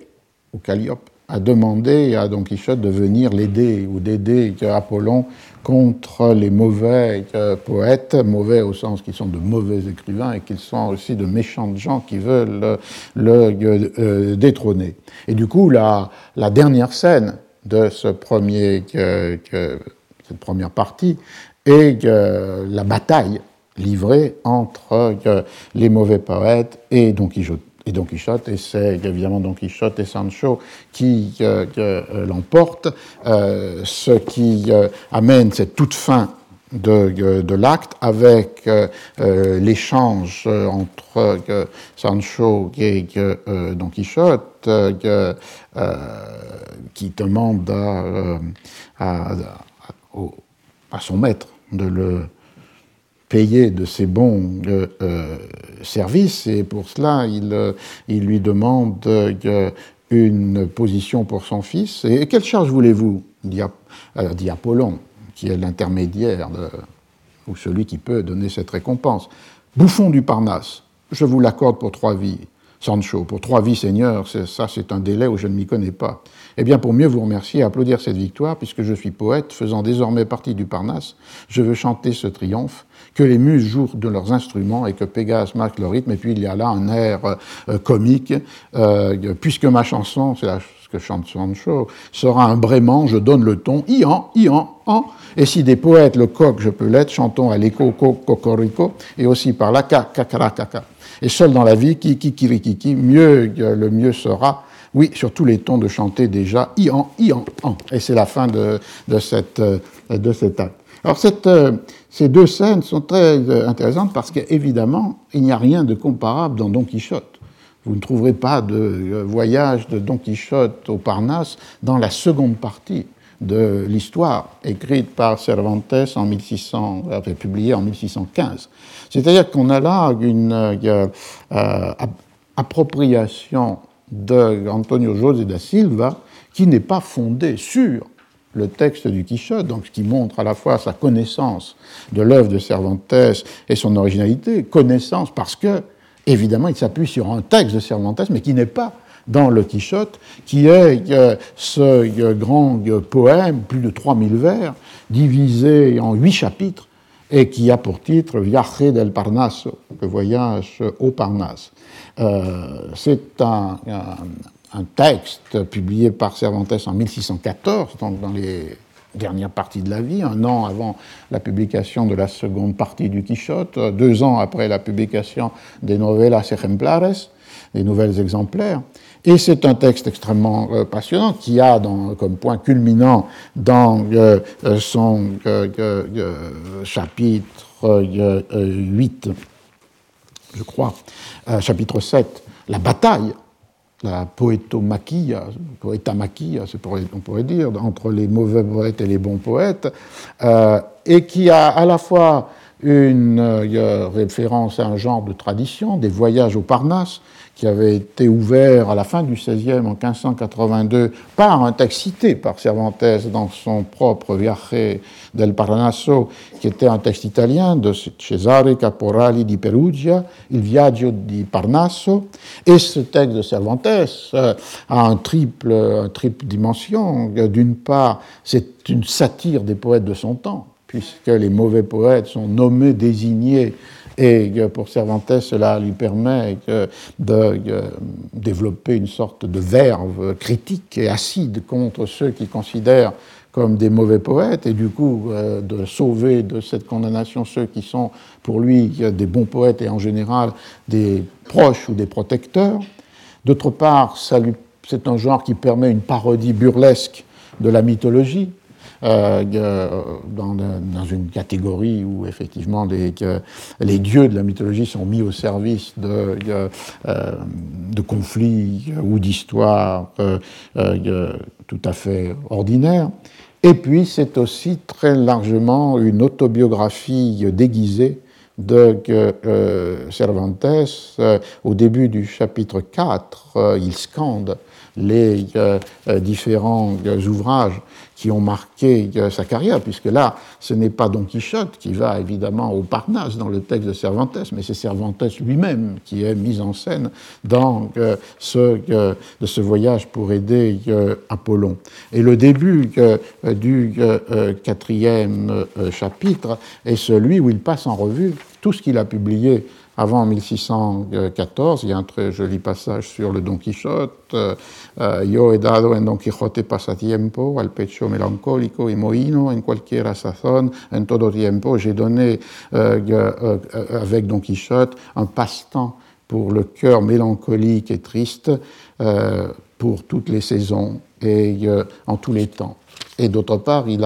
ou Calliope, a demandé à Don Quichotte de venir l'aider ou d'aider Apollon contre les mauvais euh, poètes, mauvais au sens qu'ils sont de mauvais écrivains et qu'ils sont aussi de méchants gens qui veulent le, détrôner. Et du coup, la, la dernière scène de ce premier, cette première partie et la bataille livrée entre les mauvais poètes et Don Quichotte. Et Don et c'est évidemment Don Quichotte et Sancho qui euh, l'emportent, euh, ce qui euh, amène cette toute fin de, l'acte avec euh, euh, l'échange entre euh, Sancho et Don Quichotte qui demande à, son maître de le payer de ses bons services et pour cela il, il lui demande une position pour son fils. Et quelle charge voulez-vous? Dit Apollon qui est l'intermédiaire ou celui qui peut donner cette récompense. Bouffon du Parnasse, je vous l'accorde pour trois vies. Sancho, pour trois vies, Seigneur, ça c'est un délai où je ne m'y connais pas. Eh bien, pour mieux vous remercier et applaudir cette victoire, puisque je suis poète, faisant désormais partie du Parnasse, je veux chanter ce triomphe, que les muses jouent de leurs instruments et que Pégase marque le rythme. Et puis il y a là un air euh, comique, euh, puisque ma chanson, c'est la que chante Sancho, sera un brément, je donne le ton, ian, ian, an. Et si des poètes, le coq, je peux l'être, chantons à l'écho, co, cocorico, et aussi par la ca, caca. Et seul dans la vie, qui, qui, qui, mieux, le mieux sera, oui, sur tous les tons de chanter déjà, ian, ian, an. Et c'est la fin de, de, cette, de cet acte. Alors cette, ces deux scènes sont très intéressantes parce qu'évidemment, il n'y a rien de comparable dans Don Quichotte. Vous ne trouverez pas de euh, voyage de Don Quichotte au Parnasse dans la seconde partie de l'histoire écrite par Cervantes en 1600, euh, publiée en 1615. C'est-à-dire qu'on a là une euh, appropriation de Antonio José da Silva qui n'est pas fondée sur le texte du Quichotte, donc ce qui montre à la fois sa connaissance de l'œuvre de Cervantes et son originalité, connaissance parce que évidemment, il s'appuie sur un texte de Cervantes, mais qui n'est pas dans le Quichotte, qui est euh, ce euh, grand euh, poème, plus de 3000 vers, divisé en huit chapitres, et qui a pour titre Viaje del Parnaso, le voyage au Parnasse. C'est un, texte publié par Cervantes en 1614, donc dans les dernière partie de la vie, un an avant la publication de la seconde partie du Quichotte, deux ans après la publication des novelas ejemplares, des nouvelles exemplaires. Et c'est un texte extrêmement euh, passionnant qui a comme point culminant dans euh, euh, son chapitre 8, je crois, chapitre 7, la bataille la poétomachia, poétamachia, on pourrait dire, entre les mauvais poètes et les bons poètes, et qui a à la fois une référence à un genre de tradition, des voyages au Parnasse, qui avait été ouvert à la fin du XVIe, en 1582, par un texte cité par Cervantes dans son propre Viaje del Parnaso, qui était un texte italien de Cesare Caporali di Perugia, Il Viaggio di Parnaso. Et ce texte de Cervantes euh, a un triple, triple dimension. D'une part, c'est une satire des poètes de son temps, puisque les mauvais poètes sont nommés, désignés et pour Cervantes, cela lui permet de euh, développer une sorte de verve critique et acide contre ceux qui considèrent comme des mauvais poètes, et du coup euh, de sauver de cette condamnation ceux qui sont pour lui des bons poètes et en général des proches ou des protecteurs. D'autre part, c'est un genre qui permet une parodie burlesque de la mythologie, euh, dans, dans, une catégorie où effectivement les, dieux de la mythologie sont mis au service de, euh, conflits ou d'histoires euh, tout à fait ordinaires. Et puis c'est aussi très largement une autobiographie déguisée de Cervantes. au début du chapitre 4, il scande les différents ouvrages qui ont marqué euh, sa carrière, puisque là, ce n'est pas Don Quichotte qui va évidemment au Parnasse dans le texte de Cervantes, mais c'est Cervantes lui-même qui est mis en scène dans euh, ce, euh, de ce voyage pour aider Apollon. Et le début du quatrième chapitre est celui où il passe en revue tout ce qu'il a publié avant 1614, il y a un très joli passage sur le Don Quichotte. Euh, Yo he dado en Don Quijote pasatiempo, al pecho melancólico y mohino, en cualquiera sazón, en todo tiempo. J'ai donné euh, euh, avec Don Quichotte un passe-temps pour le cœur mélancolique et triste, pour toutes les saisons et en tous les temps. Et d'autre part, il,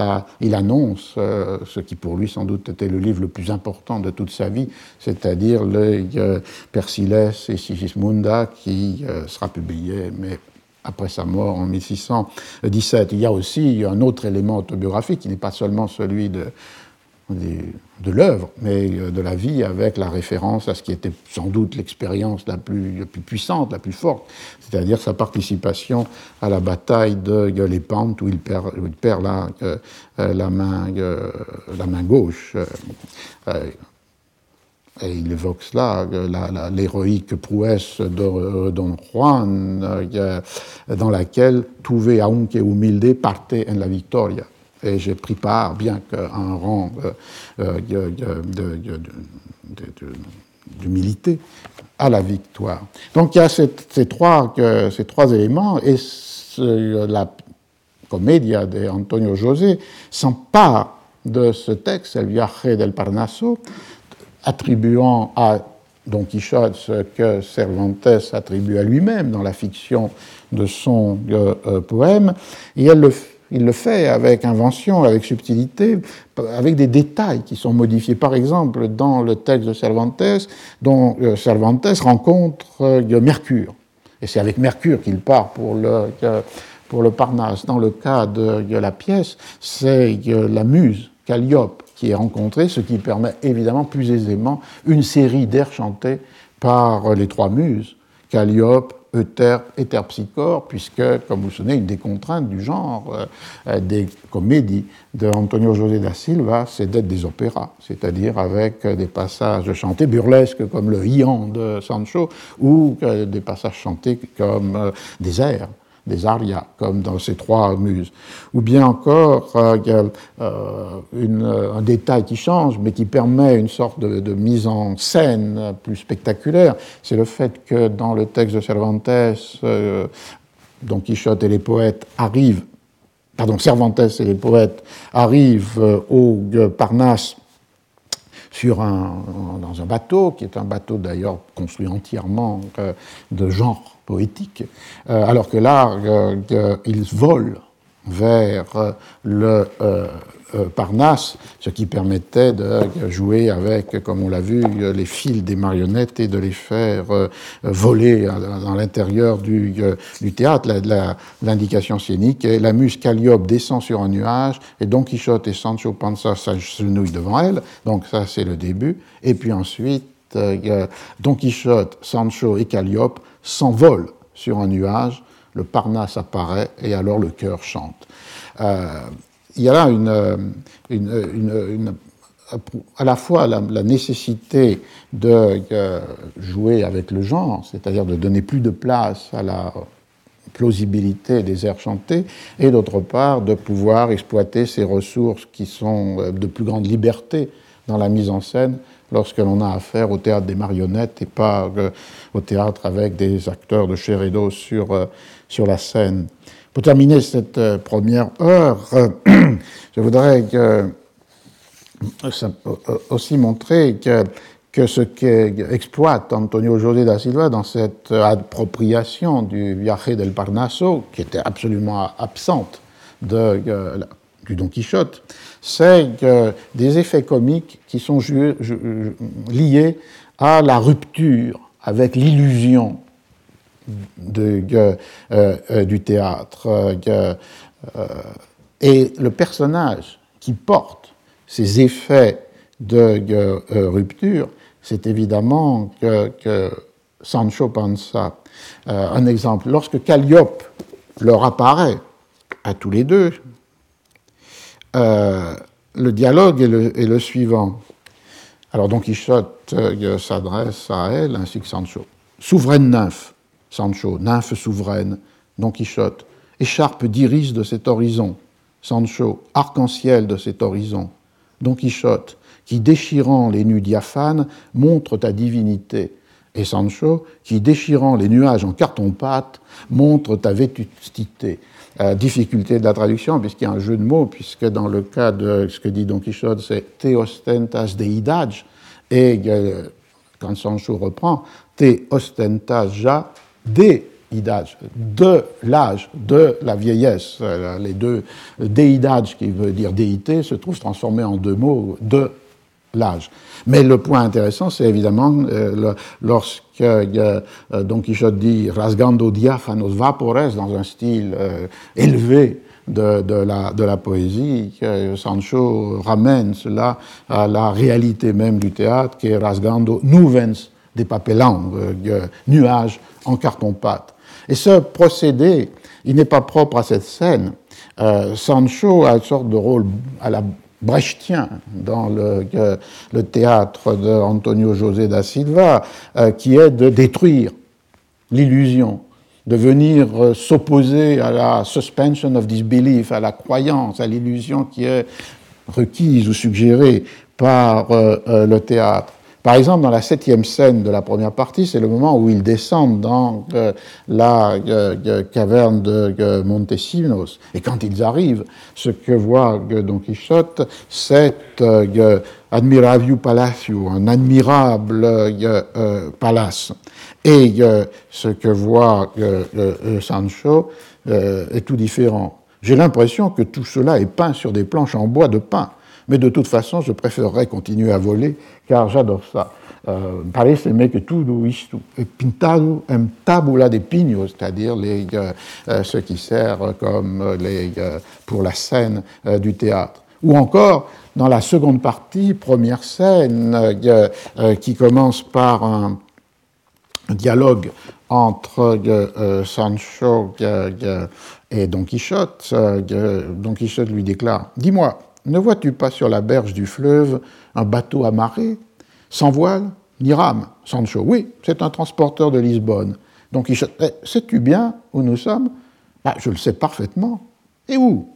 annonce euh, ce qui pour lui sans doute était le livre le plus important de toute sa vie, c'est-à-dire le euh, Persiles et Sigismunda, qui euh, sera publié, mais après sa mort en 1617. Il y a aussi un autre élément autobiographique qui n'est pas seulement celui de, de l'œuvre, mais euh, de la vie avec la référence à ce qui était sans doute l'expérience la plus, puissante, la plus forte, c'est-à-dire sa participation à la bataille de Gueulepante où il perd, il perd la, euh, euh, main, la main gauche. et il évoque cela, l'héroïque prouesse de Don Juan, dans laquelle Tuve aunque humilde parte en la victoria et j'ai pris part, bien qu'à un rang d'humilité, à la victoire. Donc il y a ces, trois, éléments, et la commedia de Antonio José s'empare de ce texte, El viaje del Parnaso, attribuant à Don Quichotte ce que Cervantes attribue à lui-même dans la fiction de son euh, euh, poème, et elle le fait il le fait avec invention, avec subtilité, avec des détails qui sont modifiés. Par exemple, dans le texte de Cervantes, dont euh, Cervantes rencontre euh, Mercure. Et c'est avec Mercure qu'il part pour le, pour le Parnasse. Dans le cas de, la pièce, c'est la muse, Calliope, qui est rencontrée, ce qui permet évidemment plus aisément une série d'airs chantés par les trois muses, Calliope, Euterpe et Terpsichore, puisque, comme vous vous souvenez, une des contraintes du genre euh, des comédies de Antonio José da Silva, c'est d'être des opéras, c'est-à-dire avec des passages chantés burlesques comme le Ian de Sancho ou euh, des passages chantés comme euh, des airs des arias, comme dans ces trois muses. Ou bien encore, euh, euh, une, un détail qui change, mais qui permet une sorte de, mise en scène plus spectaculaire, c'est le fait que dans le texte de Cervantes, euh, Don Quichotte et les poètes arrivent pardon, Cervantes et les poètes arrivent au Parnasse sur un, dans un bateau, qui est un bateau d'ailleurs construit entièrement de genre poétique, alors que là, ils volent vers le euh, Parnasse, ce qui permettait de jouer avec, comme on l'a vu, les fils des marionnettes et de les faire euh, voler dans l'intérieur du, euh, théâtre. L'indication scénique la muse Calliope descend sur un nuage et Don Quichotte et Sancho Panza s'agenouillent devant elle. Donc ça, c'est le début. Et puis ensuite, Don Quichotte, Sancho et Calliope s'envolent sur un nuage. Le Parnasse apparaît et alors le cœur chante. Il y a là une, une, à la fois la, nécessité de euh, jouer avec le genre, c'est-à-dire de donner plus de place à la plausibilité des airs chantés, et d'autre part de pouvoir exploiter ces ressources qui sont euh, de plus grande liberté dans la mise en scène lorsque l'on a affaire au théâtre des marionnettes et pas euh, au théâtre avec des acteurs de chair sur, sur la scène. Pour terminer cette euh, première heure, [clears throat] je voudrais euh, aussi montrer que, que ce qu'exploite Antonio José da Silva dans cette appropriation du Viaje del Parnaso, qui était absolument absente euh, du Don Quichotte, c'est des effets comiques qui sont liés à la rupture avec l'illusion de, euh, euh, du théâtre. Euh, et le personnage qui porte ces effets de rupture, c'est évidemment que, Sancho Panza. un exemple, lorsque Calliope leur apparaît à tous les deux, le dialogue est le, est le, suivant. Alors Don Quichotte s'adresse à elle ainsi que Sancho. Souveraine nymphe, Sancho, nymphe souveraine, Don Quichotte, écharpe d'iris de cet horizon, Sancho, arc-en-ciel de cet horizon, Don Quichotte, qui déchirant les nues diaphanes montre ta divinité, et Sancho, qui déchirant les nuages en carton-pâte montre ta vétusté. Euh, difficulté de la traduction, puisqu'il y a un jeu de mots, puisque dans le cas de ce que dit Don Quichotte, c'est te ostentas deidage, et euh, quand Sancho reprend, te ostentas ja des de l'âge, de la vieillesse. Euh, les deux déidage, qui veut dire déité, se trouvent transformés en deux mots, de l'âge. Mais le point intéressant, c'est évidemment euh, lorsque euh, Don Quichotte dit rasgando diaphanos vapores dans un style élevé de, la, de, la, poésie, Sancho ramène cela à la réalité même du théâtre, qui est rasgando nuvens des papelans, nuages en carton-pâte. Et ce procédé, il n'est pas propre à cette scène. Euh, Sancho a une sorte de rôle à la brechtien dans le, le théâtre d'Antonio José da Silva, euh, qui est de détruire l'illusion, de venir euh, s'opposer à la suspension of disbelief, à la croyance, à l'illusion qui est requise ou suggérée par le théâtre. Par exemple, dans la septième scène de la première partie, c'est le moment où ils descendent dans euh, la euh, euh, caverne de Montesinos. Et quand ils arrivent, ce que voit Don Quichotte, c'est Admiraviu Palacio, un admirable palace. Et ce que voit Sancho est tout différent. J'ai l'impression que tout cela est peint sur des planches en bois de pin. Mais de toute façon, je préférerais continuer à voler, car j'adore ça. Euh, parece que tout isto est pintado en tabula de pigno, c'est-à-dire euh, euh, ce qui sert comme les, pour la scène du théâtre. Ou encore, dans la seconde partie, première scène, qui commence par un, dialogue entre Sancho et Don Quichotte, Don Quichotte lui déclare Dis-moi, ne vois-tu pas sur la berge du fleuve un bateau amarré, sans voile ni rame Sancho, oui, c'est un transporteur de Lisbonne. Donc, eh, sais-tu bien où nous sommes? Bah, Je le sais parfaitement. Et où?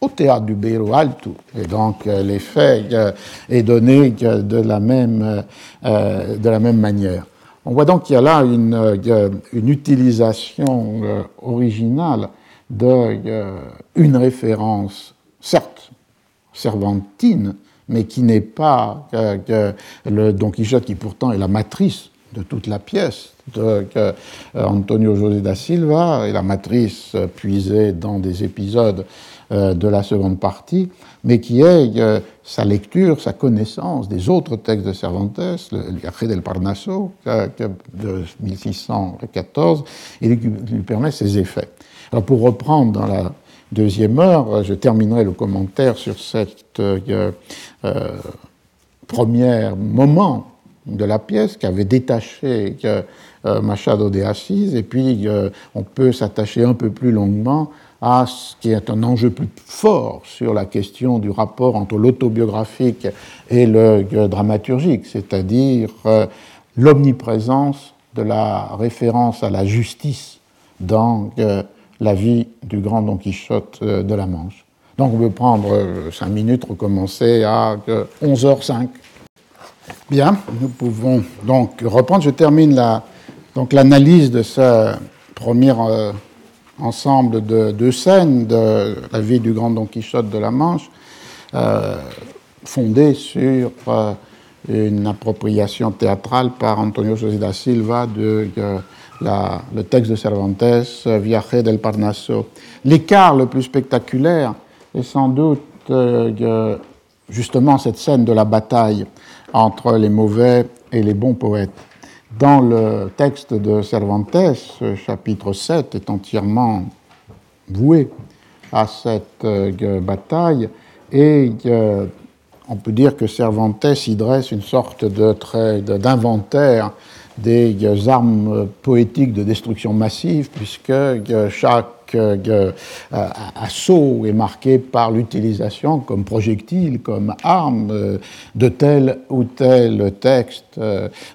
Au théâtre du Beiro Alto. Et donc, euh, l'effet euh, est donné de la même, euh, manière. On voit donc qu'il y a là une, une utilisation originale d'une référence, certes cervantine, mais qui n'est pas le Don Quichotte qui pourtant est la matrice de toute la pièce de Antonio José da Silva et la matrice puisée dans des épisodes euh, de la seconde partie, mais qui est euh, sa lecture, sa connaissance des autres textes de Cervantes, le Café del Parnaso de 1614, et qui lui permet ses effets. Alors pour reprendre dans la deuxième heure, je terminerai le commentaire sur cette euh, premier moment de la pièce qui avait détaché Machado de Assis, et puis on peut s'attacher un peu plus longuement à ce qui est un enjeu plus fort sur la question du rapport entre l'autobiographique et le dramaturgique, c'est-à-dire euh, l'omniprésence de la référence à la justice dans euh, la vie du grand Don Quichotte euh, de la Manche. Donc on peut prendre cinq minutes, recommencer à 11h05. Bien, nous pouvons donc reprendre. Je termine l'analyse de ce premier ensemble de, scènes de la vie du grand Don Quichotte de la Manche, euh, fondée sur euh, une appropriation théâtrale par Antonio José da Silva de le texte de Cervantes, Viaje del Parnaso. L'écart le plus spectaculaire est sans doute euh, justement cette scène de la bataille entre les mauvais et les bons poètes. Dans le texte de Cervantes, chapitre 7 est entièrement voué à cette euh, bataille et euh, on peut dire que Cervantes y dresse une sorte d'inventaire des euh, armes poétiques de destruction massive, puisque chaque assaut est marqué par l'utilisation comme projectile, comme arme de tel ou tel texte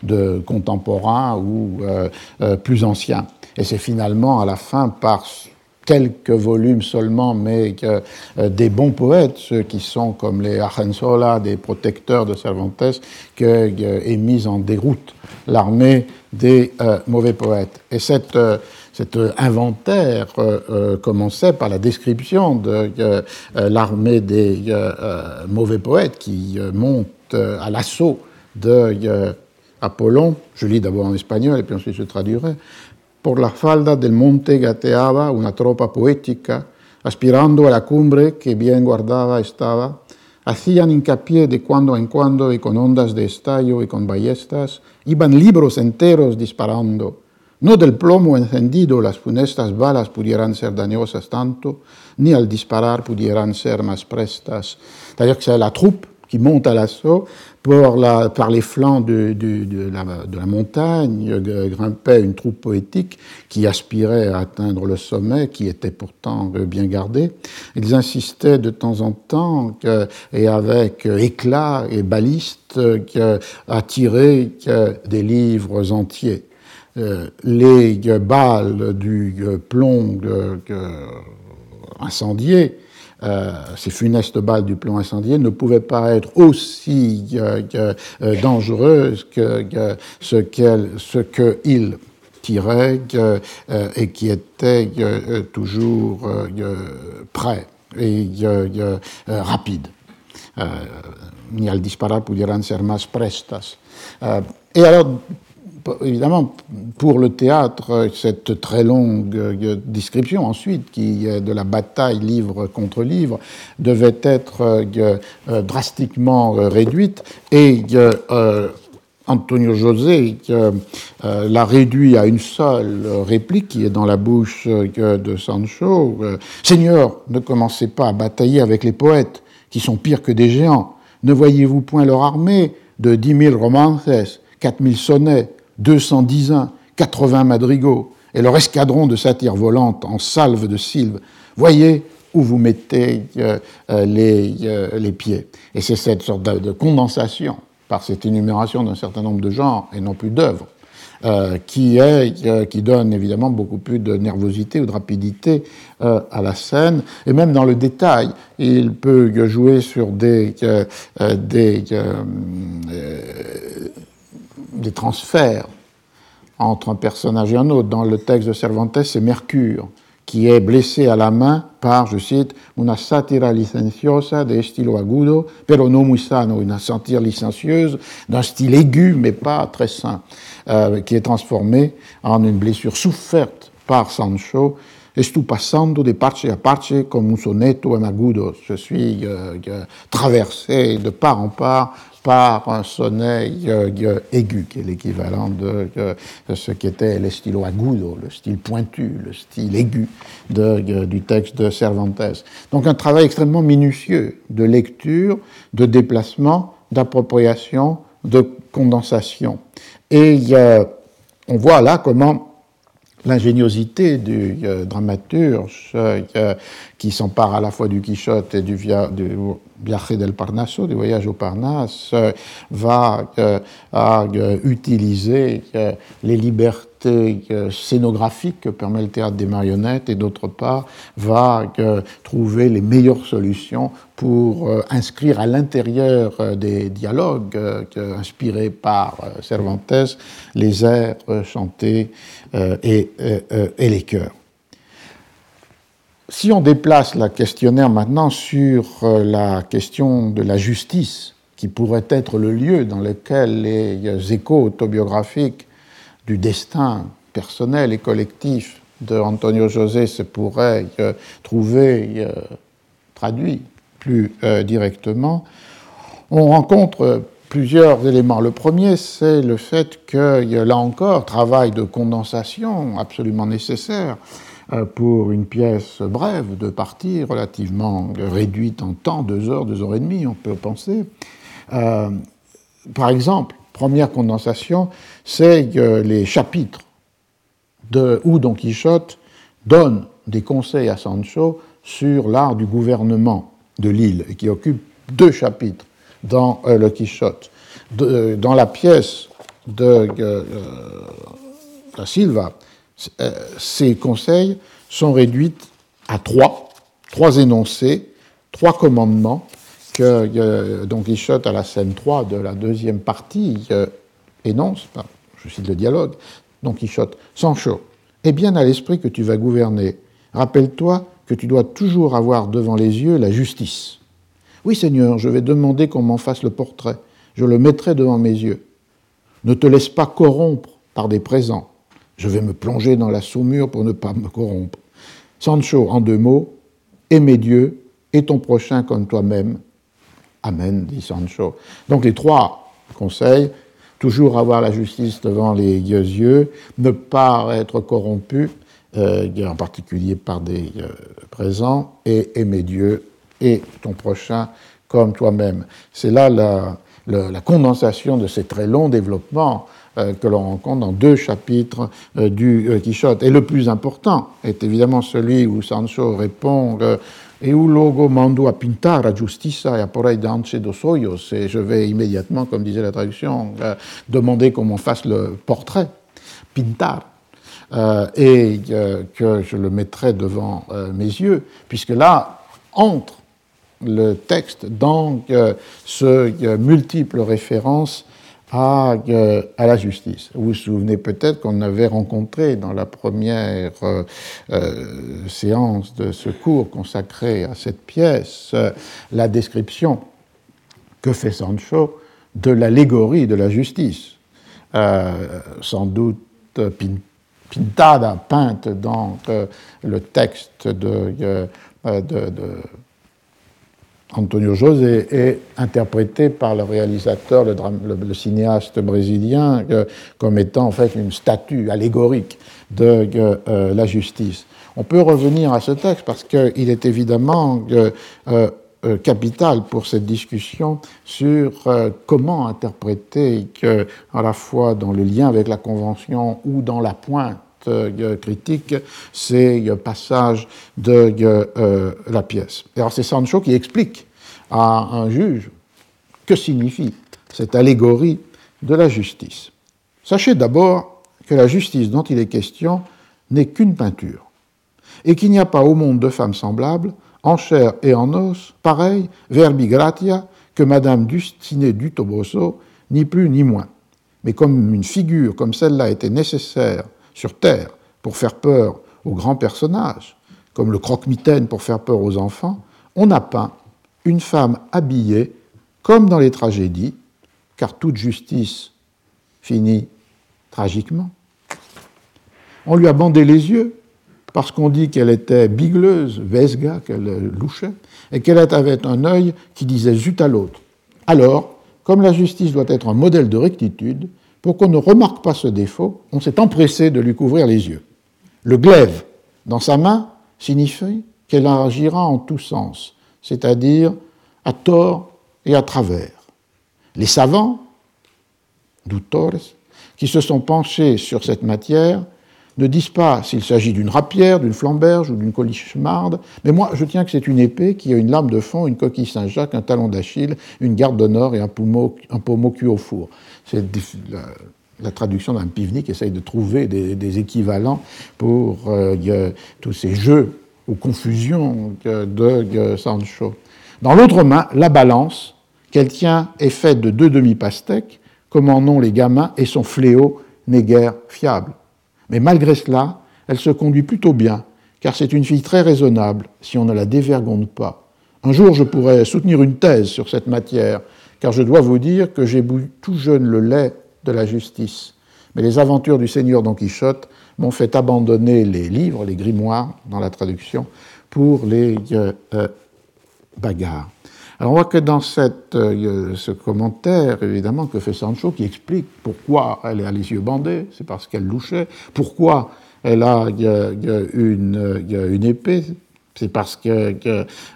de contemporain ou plus ancien. Et c'est finalement à la fin par quelques volumes seulement, mais que, euh, des bons poètes, ceux qui sont comme les Argensola, des protecteurs de Cervantes, qui euh, est mise en déroute l'armée des euh, mauvais poètes. Et cette, cet inventaire commençait par la description de l'armée des mauvais poètes qui monte à l'assaut de Apollon. Je lis d'abord en espagnol et puis ensuite je traduirai. Por la falda del monte gateaba una tropa poética, aspirando a la cumbre que bien guardada estaba, hacían hincapié de cuando en cuando y con ondas de estallo y con ballestas, iban libros enteros disparando. No del plomo encendido las funestas balas pudieran ser dañosas tanto, ni al disparar pudieran ser más prestas. C'est-à-dire que c'est la troupe qui monte à l'assaut la, par les flancs de, la, montagne euh, grimpait une troupe poétique qui aspirait à atteindre le sommet, qui était pourtant euh, bien gardé. Ils insistaient de temps en temps et avec éclat et baliste à tirer des livres entiers. Euh, les balles du plomb incendié euh, ces funestes balles du plomb incendié ne pouvaient pas être aussi euh, euh, dangereuses que, ce qu'ils tiraient et qui étaient toujours prêts et rapides. ni al disparar pudieran ser más prestas. et alors, évidemment, pour le théâtre, cette très longue euh, description ensuite, qui de la bataille livre contre livre, devait être euh, euh, drastiquement réduite. Et Antonio José l'a réduit à une seule réplique qui est dans la bouche de Sancho. Seigneur, ne commencez pas à batailler avec les poètes, qui sont pires que des géants. Ne voyez-vous point leur armée de dix mille romances, quatre mille sonnets, 210 uns, 80 madrigaux, et leur escadron de satires volantes en salve de sylves. Voyez où vous mettez euh, euh, les, euh, les, pieds. Et c'est cette sorte de, condensation par cette énumération d'un certain nombre de genres et non plus d'œuvres qui, est, qui donne évidemment beaucoup plus de nervosité ou de rapidité à la scène. Et même dans le détail, il peut jouer sur des, des des transferts entre un personnage et un autre. Dans le texte de Cervantes, c'est Mercure qui est blessé à la main par, je cite, una satira licenciosa de estilo agudo, pero no muy sano, une satire licencieuse d'un style aigu mais pas très sain, euh, qui est transformé en une blessure soufferte par Sancho passando de parce a parce comme un sonetto agudo. Je suis euh, euh, traversé de part en part par un sonnet aigu, qui est l'équivalent de, ce qu'était le style agudo, le style pointu, le style aigu du texte de Cervantes. Donc un travail extrêmement minutieux de lecture, de déplacement, d'appropriation, de condensation. Et on voit là comment l'ingéniosité du euh, dramaturge euh, qui s'empare à la fois du Quichotte et du, via, du Viaje del Parnaso, du voyage au Parnasse, euh, va utiliser les libertés scénographique que permet le théâtre des marionnettes et d'autre part va trouver les meilleures solutions pour euh, inscrire à l'intérieur euh, des dialogues euh, inspirés par Cervantes les airs chantés et, et les chœurs. Si on déplace la questionnaire maintenant sur la question de la justice, qui pourrait être le lieu dans lequel les échos autobiographiques du destin personnel et collectif de Antonio José se pourrait euh, trouver euh, traduit plus euh, directement, on rencontre plusieurs éléments. Le premier, c'est le fait a là encore travail de condensation absolument nécessaire pour une pièce brève de partie relativement réduite en temps, deux heures, deux heures et demie, on peut penser. par exemple, première condensation, c'est que les chapitres de, où Don Quichotte donne des conseils à Sancho sur l'art du gouvernement de l'île, et qui occupe deux chapitres dans euh, le Quichotte. Euh, dans la pièce de euh, la Silva, ces conseils sont réduits à trois, trois énoncés, trois commandements que Don Quichotte, à la scène 3 de la deuxième partie, énonce, je cite le dialogue, Don Quichotte, Sancho, est bien à l'esprit que tu vas gouverner. Rappelle-toi que tu dois toujours avoir devant les yeux la justice. Oui, Seigneur, je vais demander qu'on m'en fasse le portrait. Je le mettrai devant mes yeux. Ne te laisse pas corrompre par des présents. Je vais me plonger dans la saumure pour ne pas me corrompre. Sancho, en deux mots, aimez Dieu et ton prochain comme toi-même. Amen, dit Sancho. Donc les trois conseils, toujours avoir la justice devant les yeux, ne pas être corrompu, euh, en particulier par des euh, présents, et aimer Dieu et ton prochain comme toi-même. C'est là la, condensation de ces très longs développements euh, que l'on rencontre dans deux chapitres du Quichotte. Et le plus important est évidemment celui où Sancho répond et où logo mando a pintar a justicia et a dos hoyos. Et je vais immédiatement, comme disait la traduction, euh, demander qu'on m'en fasse le portrait, pintar. Euh, et euh, que je le mettrai devant mes yeux, puisque là entre le texte dans ce multiples euh, à, la justice. Vous vous souvenez peut-être qu'on avait rencontré dans la première euh, euh, séance de ce cours consacré à cette pièce la description que fait Sancho de l'allégorie de la justice. sans doute pintada, peinte dans le texte de Antonio José est interprété par le réalisateur, le, cinéaste brésilien, euh, comme étant en fait une statue allégorique de euh, la justice. On peut revenir à ce texte parce qu'il est évidemment euh, capital pour cette discussion sur comment interpréter à la fois dans le lien avec la Convention ou dans la pointe euh, critique ces passages de euh, la pièce. Alors c'est Sancho qui explique à un juge que signifie cette allégorie de la justice. Sachez d'abord que la justice dont il est question n'est qu'une peinture, et qu'il n'y a pas au monde de femmes semblables, en chair et en os, pareilles, verbi gratia, que Madame Dustinée du Toboso, ni plus ni moins. Mais comme une figure comme celle-là était nécessaire sur Terre pour faire peur aux grands personnages, comme le croque-mitaine pour faire peur aux enfants, on a peint une femme habillée comme dans les tragédies, car toute justice finit tragiquement. On lui a bandé les yeux parce qu'on dit qu'elle était bigleuse, vesga, qu'elle louchait, et qu'elle avait un œil qui disait zut à l'autre. Alors, comme la justice doit être un modèle de rectitude, pour qu'on ne remarque pas ce défaut, on s'est empressé de lui couvrir les yeux. Le glaive dans sa main signifie qu'elle agira en tous sens, c'est-à-dire à tort et à travers. Les savants, doutores, qui se sont penchés sur cette matière, ne disent pas s'il s'agit d'une rapière, d'une flamberge ou d'une colichemarde, mais moi je tiens que c'est une épée qui a une lame de fond, une coquille Saint-Jacques, un talon d'Achille, une garde d'honneur et un pommeau, un pommeau au four. C'est la, traduction d'un pivni qui essaye de trouver des, équivalents pour euh, tous ces jeux ou confusions de Sancho. Dans l'autre main, la balance qu'elle tient est faite de deux demi-pastèques, comme en ont les gamins, et son fléau n'est guère fiable. Mais malgré cela, elle se conduit plutôt bien, car c'est une fille très raisonnable si on ne la dévergonde pas. Un jour, je pourrais soutenir une thèse sur cette matière, car je dois vous dire que j'ai bu tout jeune le lait de la justice. Mais les aventures du seigneur Don Quichotte m'ont fait abandonner les livres, les grimoires, dans la traduction, pour les euh, euh, bagarres. Alors on voit que dans cette, euh, ce commentaire, évidemment, que fait Sancho, qui explique pourquoi elle a les yeux bandés, c'est parce qu'elle louchait, pourquoi elle a une, une épée, c'est parce qu'elle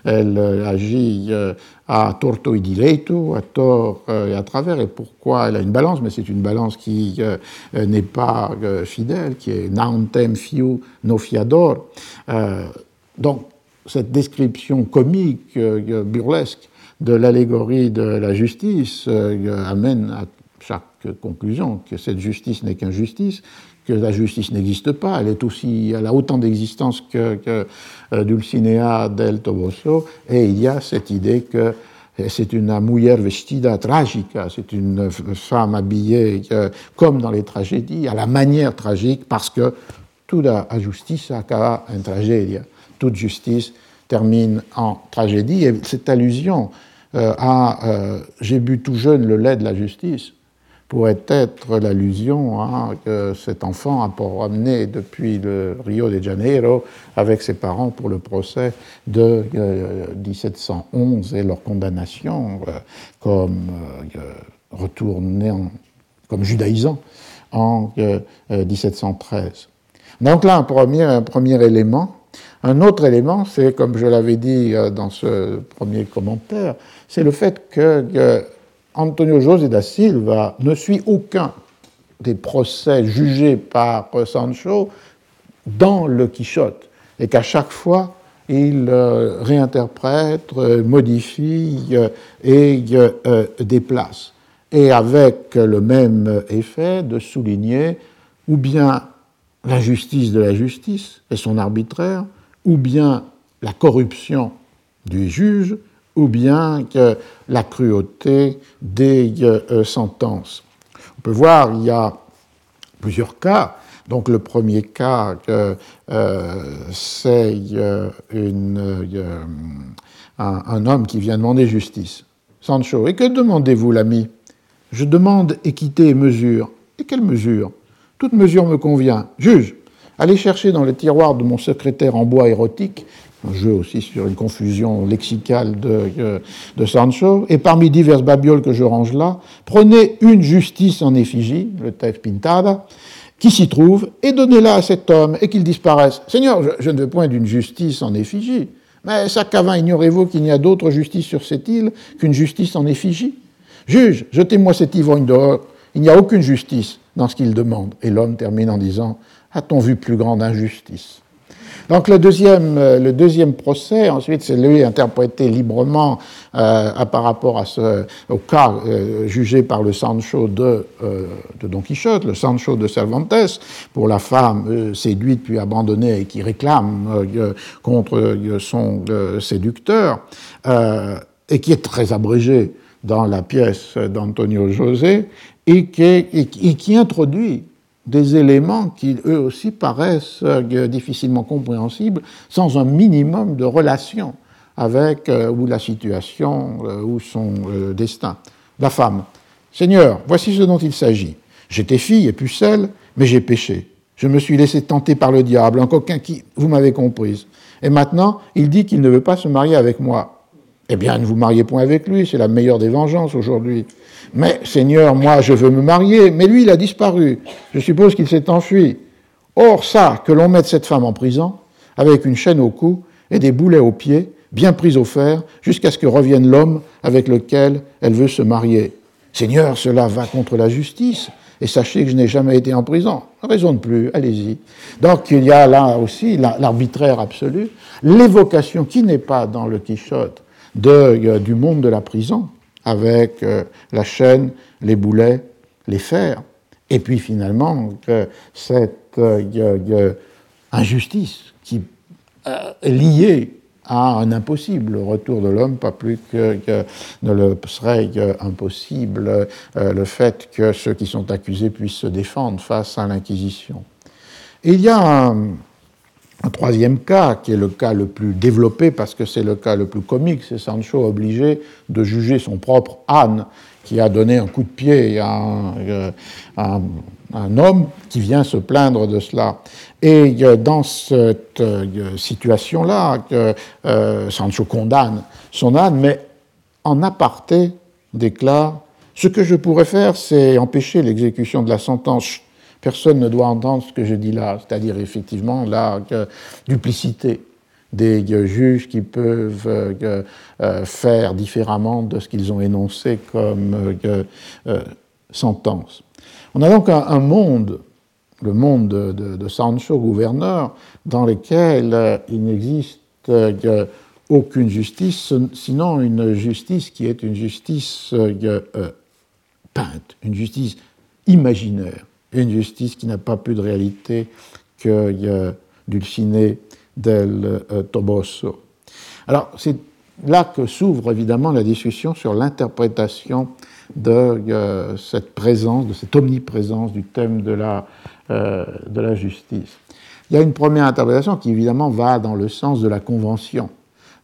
agit euh, à torto et direito, à tort et à travers, et pourquoi elle a une balance, mais c'est une balance qui euh, n'est pas fidèle, qui est nauntem fiu no fiador. donc, cette description comique, burlesque, de l'allégorie de la justice euh, amène à chaque conclusion que cette justice n'est qu'injustice, que la justice n'existe pas, elle a autant d'existence que, euh, Dulcinea del Toboso, et il y a cette idée que c'est une mujer vestida tragica, c'est une femme habillée euh, comme dans les tragédies, à la manière tragique, parce que toute justice acaba en toute justice termine en tragédie, et cette allusion euh, à J'ai bu tout jeune le lait de la justice pourrait être l'allusion hein, que cet enfant a ramené depuis le Rio de Janeiro avec ses parents pour le procès de 1711 euh, et leur condamnation comme retourné comme judaïsant en 1713. Donc là, un premier, un premier élément. Un autre élément, c'est, comme je l'avais dit dans ce premier commentaire, c'est le fait que Antonio José da Silva ne suit aucun des procès jugés par Sancho dans le Quichotte, et qu'à chaque fois, il euh, réinterprète, euh, modifie euh, et déplace. Et avec le même effet de souligner ou bien l'injustice de la justice et son arbitraire, ou bien la corruption du juge, ou bien que la cruauté des euh, sentences. On peut voir, il y a plusieurs cas. Donc le premier cas, euh, c'est euh, un, un, homme qui vient demander justice. Sancho, et que demandez-vous, l'ami? Je demande équité et mesure. Et quelle mesure? Toute mesure me convient. Juge, allez chercher dans le tiroir de mon secrétaire en bois érotique un jeu aussi sur une confusion lexicale de, euh, de, Sancho, et parmi diverses babioles que je range là, prenez une justice en effigie, le texte pintada, qui s'y trouve, et donnez-la à cet homme, et qu'il disparaisse. Seigneur, je, ne veux point d'une justice en effigie, mais Sakavin, ignorez-vous qu'il n'y a d'autre justice sur cette île qu'une justice en effigie? Juge, jetez-moi cet ivrogne dehors, il n'y a aucune justice dans ce qu'il demande. Et l'homme termine en disant, a-t-on vu plus grande injustice? Donc le deuxième, euh, le deuxième procès, ensuite, c'est lui interprété librement euh, par rapport à ce, au cas euh, jugé par le Sancho de, Don Quichotte, le Sancho de Cervantes, pour la femme séduite puis abandonnée et qui réclame contre son séducteur, et qui est très abrégé dans la pièce d'Antonio José, et qui introduit des éléments qui, eux aussi, paraissent euh, difficilement compréhensibles sans un minimum de relation avec euh, la situation euh, ou son destin. La femme. Seigneur, voici ce dont il s'agit. J'étais fille et pucelle, mais j'ai péché. Je me suis laissé tenter par le diable, un coquin qui, vous m'avez comprise. Et maintenant, il dit qu'il ne veut pas se marier avec moi. Eh bien, ne vous mariez point avec lui, c'est la meilleure des vengeances aujourd'hui. Mais Seigneur, moi je veux me marier, mais lui il a disparu. Je suppose qu'il s'est enfui. Or ça, que l'on mette cette femme en prison, avec une chaîne au cou et des boulets aux pieds, bien pris au fer, jusqu'à ce que revienne l'homme avec lequel elle veut se marier. Seigneur, cela va contre la justice, et sachez que je n'ai jamais été en prison. Raison de plus, allez-y. Donc il y a là aussi l'arbitraire absolu, l'évocation qui n'est pas dans le Quichotte de, euh, du monde de la prison, avec euh, la chaîne, les boulets, les fers, et puis finalement cette euh, injustice qui est liée à un impossible retour de l'homme, pas plus que, ne le serait impossible le fait que ceux qui sont accusés puissent se défendre face à l'Inquisition. Il y a un, un troisième cas, qui est le cas le plus développé parce que c'est le cas le plus comique, c'est Sancho obligé de juger son propre âne qui a donné un coup de pied à un, euh, un, homme qui vient se plaindre de cela. Et euh, dans cette euh, situation-là, Sancho condamne son âne, mais en aparté déclare Ce que je pourrais faire, c'est empêcher l'exécution de la sentence Personne ne doit entendre ce que je dis là, c'est-à-dire effectivement la duplicité des juges qui peuvent euh, euh, faire différemment de ce qu'ils ont énoncé comme euh, sentence. On a donc un, monde, le monde de, Sancho, gouverneur, dans lequel il n'existe aucune justice, sinon une justice qui est une justice peinte, une justice imaginaire une justice qui n'a pas plus de réalité que Dulcinea del euh, Toboso. Alors, c'est là que s'ouvre évidemment la discussion sur l'interprétation de euh, cette présence, de cette omniprésence du thème de la, euh, de la justice. Il y a une première interprétation qui évidemment va dans le sens de la convention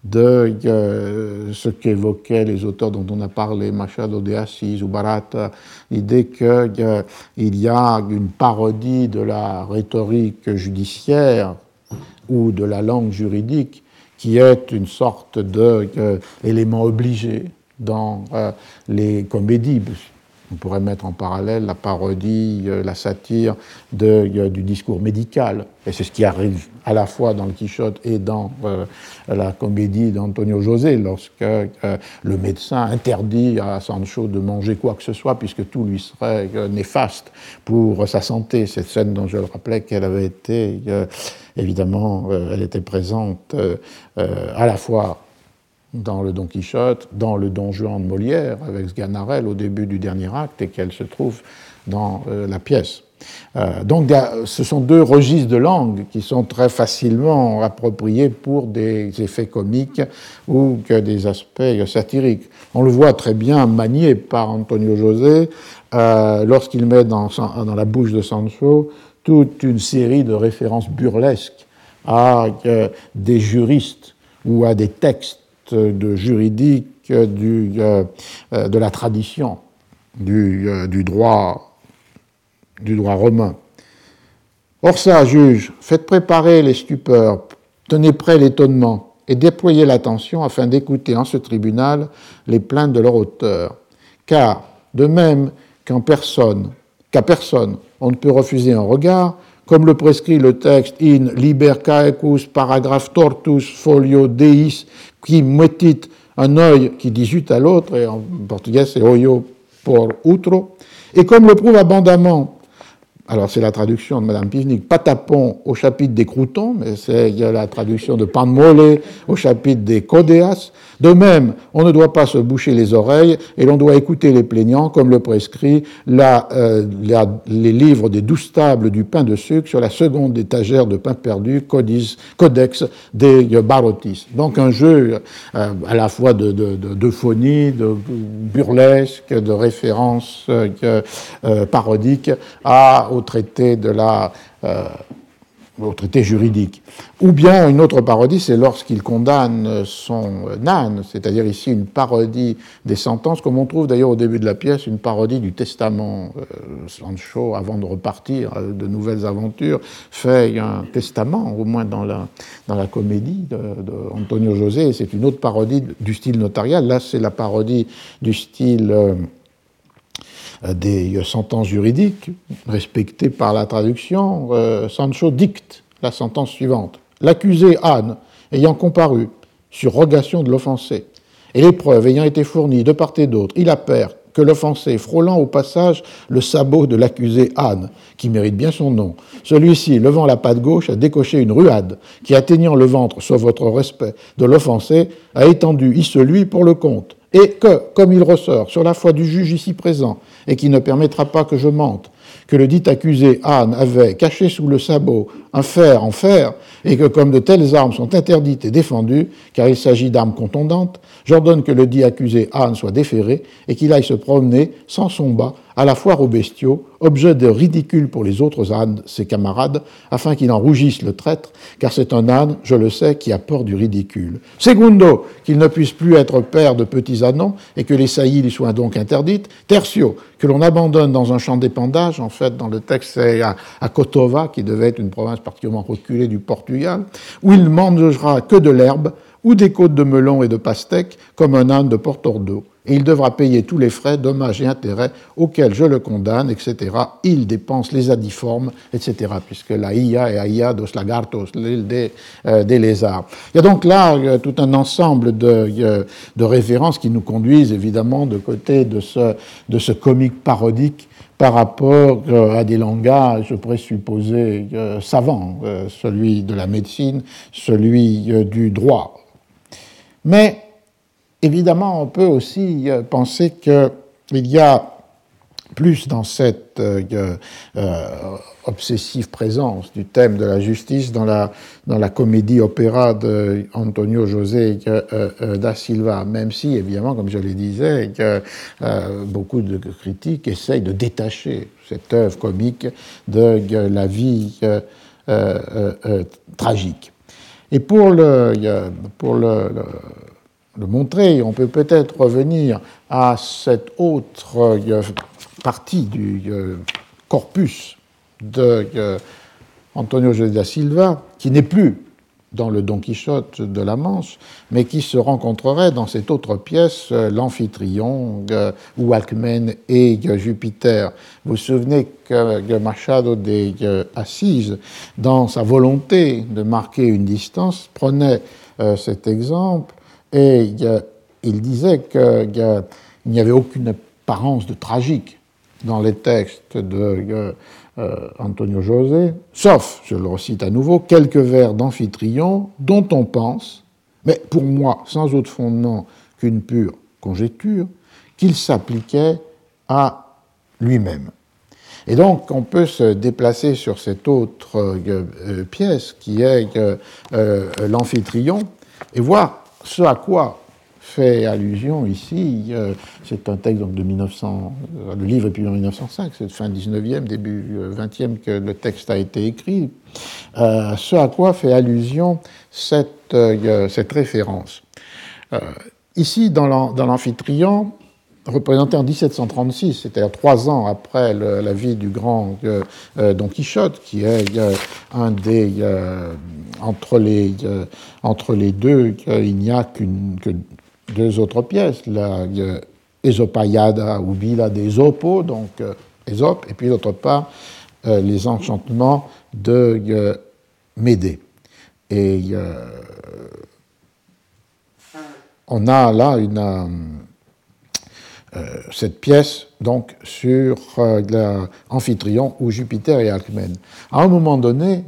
de euh, ce qu'évoquaient les auteurs dont on a parlé, Machado de Assis ou Barata, l'idée qu'il euh, y a une parodie de la rhétorique judiciaire ou de la langue juridique qui est une sorte d'élément euh, obligé dans les comédies, on pourrait mettre en parallèle la parodie, euh, la satire de, du discours médical. Et c'est ce qui arrive à la fois dans le Quichotte et dans euh, la comédie d'Antonio José, lorsque euh, le médecin interdit à Sancho de manger quoi que ce soit, puisque tout lui serait néfaste pour sa santé. Cette scène dont je le rappelais qu'elle avait été, évidemment, elle était présente à la fois dans le Don Quichotte, dans le Don Juan de Molière, avec Sganarelle au début du dernier acte, et qu'elle se trouve dans euh, la pièce. Euh, donc ce sont deux registres de langue qui sont très facilement appropriés pour des effets comiques ou que des aspects satiriques. On le voit très bien manié par Antonio José euh, lorsqu'il met dans, dans, la bouche de Sancho toute une série de références burlesques à des juristes ou à des textes de juridique euh, euh, de la tradition du, euh, du, droit, du droit romain. Or ça, juge, faites préparer les stupeurs, tenez prêt l'étonnement et déployez l'attention afin d'écouter en ce tribunal les plaintes de leur auteur. Car, de même qu'en personne, qu'à personne on ne peut refuser un regard, comme le prescrit le texte in liber caecus paragraphe tortus folio deis qui metit un œil qui dit zut à l'autre, et en portugais c'est oyo por outro, et comme le prouve abondamment alors c'est la traduction de Madame Pivnik, patapon au chapitre des croutons, mais c'est la traduction de pan mole au chapitre des codéas. De même, on ne doit pas se boucher les oreilles et l'on doit écouter les plaignants, comme le prescrit euh, les livres des douze tables du pain de sucre sur la seconde étagère de pain perdu, codex des barotis. Donc un jeu euh, à la fois de, de, de, phonie, de burlesque, de références euh, parodiques à au traité de la au traité juridique. Ou bien une autre parodie, c'est lorsqu'il condamne son âne, c'est-à-dire ici une parodie des sentences, comme on trouve d'ailleurs au début de la pièce une parodie du testament. Euh, Sancho, avant de repartir de nouvelles aventures, fait un testament, au moins dans la, dans la comédie d'Antonio de, José, c'est une autre parodie du style notarial. Là, c'est la parodie du style... Euh, des sentences juridiques respectées par la traduction, euh, Sancho dicte la sentence suivante. L'accusé Anne, ayant comparu sur rogation de l'offensé, et les preuves ayant été fournies de part et d'autre, il appert que l'offensé, frôlant au passage le sabot de l'accusé Anne, qui mérite bien son nom, celui-ci, levant la patte gauche, a décoché une ruade, qui, atteignant le ventre, soit votre respect, de l'offensé, a étendu celui pour le compte, et que, comme il ressort sur la foi du juge ici présent, et qui ne permettra pas que je mente, que le dit accusé Anne avait caché sous le sabot un fer en fer, et que comme de telles armes sont interdites et défendues, car il s'agit d'armes contondantes, j'ordonne que le dit accusé Anne soit déféré et qu'il aille se promener sans son bas à la foire aux bestiaux, objet de ridicule pour les autres ânes, ses camarades, afin qu'il en rougisse le traître, car c'est un âne, je le sais, qui apporte du ridicule. Segundo, qu'il ne puisse plus être père de petits ânons, et que les saillies lui soient donc interdites. Tertio, que l'on abandonne dans un champ d'épandage, en fait, dans le texte, c'est à, à Cotova, qui devait être une province particulièrement reculée du Portugal, où il ne mangera que de l'herbe, ou des côtes de melon et de pastèques, comme un âne de Portordo. Et il devra payer tous les frais, dommages et intérêts auxquels je le condamne, etc. Il dépense les adiformes, etc. Puisque la IA est Aia dos lagartos, l'île des, euh, des, lézards. Il y a donc là euh, tout un ensemble de, euh, de, références qui nous conduisent évidemment de côté de ce comique parodique par rapport à des langages présupposés savants, celui de la médecine, celui du droit. Mais évidemment, on peut aussi euh, penser qu'il y a plus dans cette euh, euh, obsessive présence du thème de la justice dans la, dans la comédie-opéra d'Antonio José da Silva, même si, évidemment, comme je le disais, beaucoup de critiques essayent de détacher cette œuvre comique de la vie tragique. Et pour le, pour le, montrer, on peut peut-être revenir à cette autre euh, partie du euh, corpus de euh, Antonio José da Silva, qui n'est plus dans le Don Quichotte de la Manche, mais qui se rencontrerait dans cette autre pièce, l'Amphitryon, où Alcmène et Jupiter. Vous vous souvenez que Machado de Assise, dans sa volonté de marquer une distance, prenait cet exemple et il disait qu'il n'y avait aucune apparence de tragique dans les textes de euh, Antonio José, sauf, je le recite à nouveau, quelques vers d'Amphitryon dont on pense, mais pour moi sans autre fondement qu'une pure conjecture, qu'il s'appliquait à lui-même. Et donc, on peut se déplacer sur cette autre euh, euh, pièce qui est l'Amphitryon et voir ce à quoi fait allusion ici, euh, c'est un texte de 1900, euh, le livre est publié en 1905, c'est fin 19e, début 20e euh, que le texte a été écrit, ce à quoi fait allusion cette, cette référence. ici, dans l'Amphitryon, représenté en 1736, c'est-à-dire trois ans après la vie du grand Don Quichotte, qui est un des entre les, entre les deux, il n'y a qu'une, deux autres pièces, la Esopaiada ou Villa des Opos, donc euh, Ésope, et puis d'autre part euh, les enchantements de Médée. Et on a là cette pièce donc sur l'Amphitryon ou Jupiter et Alcmène. À un moment donné,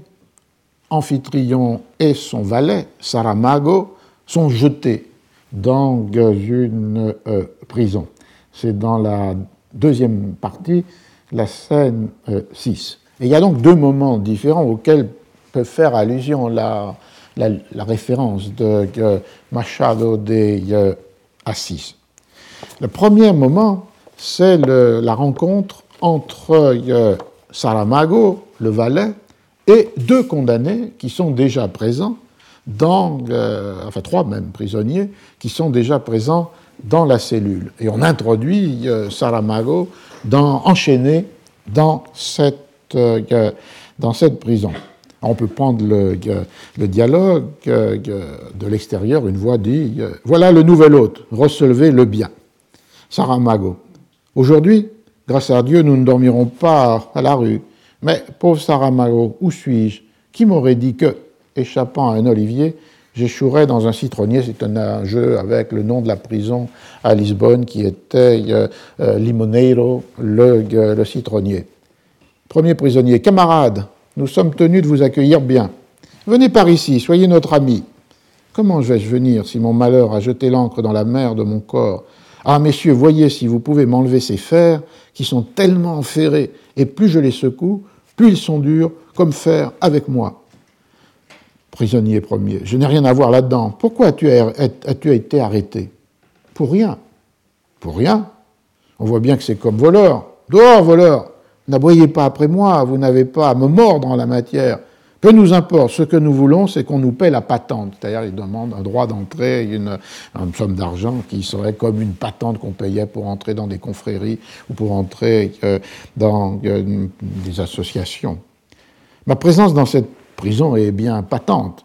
Amphitryon et son valet, Saramago, sont jetés dans une euh, prison. C'est dans la deuxième partie, la scène 6. Euh, il y a donc deux moments différents auxquels peut faire allusion la, référence de Machado de Assis. Le premier moment, c'est la rencontre entre Saramago, le valet, et deux condamnés qui sont déjà présents dans, euh, enfin trois même prisonniers, qui sont déjà présents dans la cellule. Et on introduit euh, Saramago enchaîné dans cette, euh, dans cette prison. On peut prendre le, le dialogue de l'extérieur, une voix dit Voilà le nouvel hôte, recevez le bien. Saramago. Aujourd'hui, grâce à Dieu, nous ne dormirons pas à la rue. Mais, pauvre Saramago, où suis-je? Qui m'aurait dit que, échappant à un olivier, j'échouerais dans un citronnier C'est un, jeu avec le nom de la prison à Lisbonne qui était euh, euh, Limoneiro, le, euh, le citronnier. Premier prisonnier, camarade, nous sommes tenus de vous accueillir bien. Venez par ici, soyez notre ami. Comment vais-je venir si mon malheur a jeté l'encre dans la mer de mon corps? Ah, messieurs, voyez si vous pouvez m'enlever ces fers qui sont tellement enferrés, et plus je les secoue, plus ils sont durs, comme fer avec moi. Prisonnier premier, je n'ai rien à voir là-dedans. Pourquoi as-tu as été arrêté? Pour rien. Pour rien On voit bien que c'est comme voleur. Dehors, voleur N'aboyez pas après moi, vous n'avez pas à me mordre en la matière. Peu nous importe, ce que nous voulons, c'est qu'on nous paie la patente. C'est-à-dire, ils demandent un droit d'entrée, une, somme d'argent qui serait comme une patente qu'on payait pour entrer dans des confréries ou pour entrer euh, dans euh, des associations. Ma présence dans cette prison est bien patente.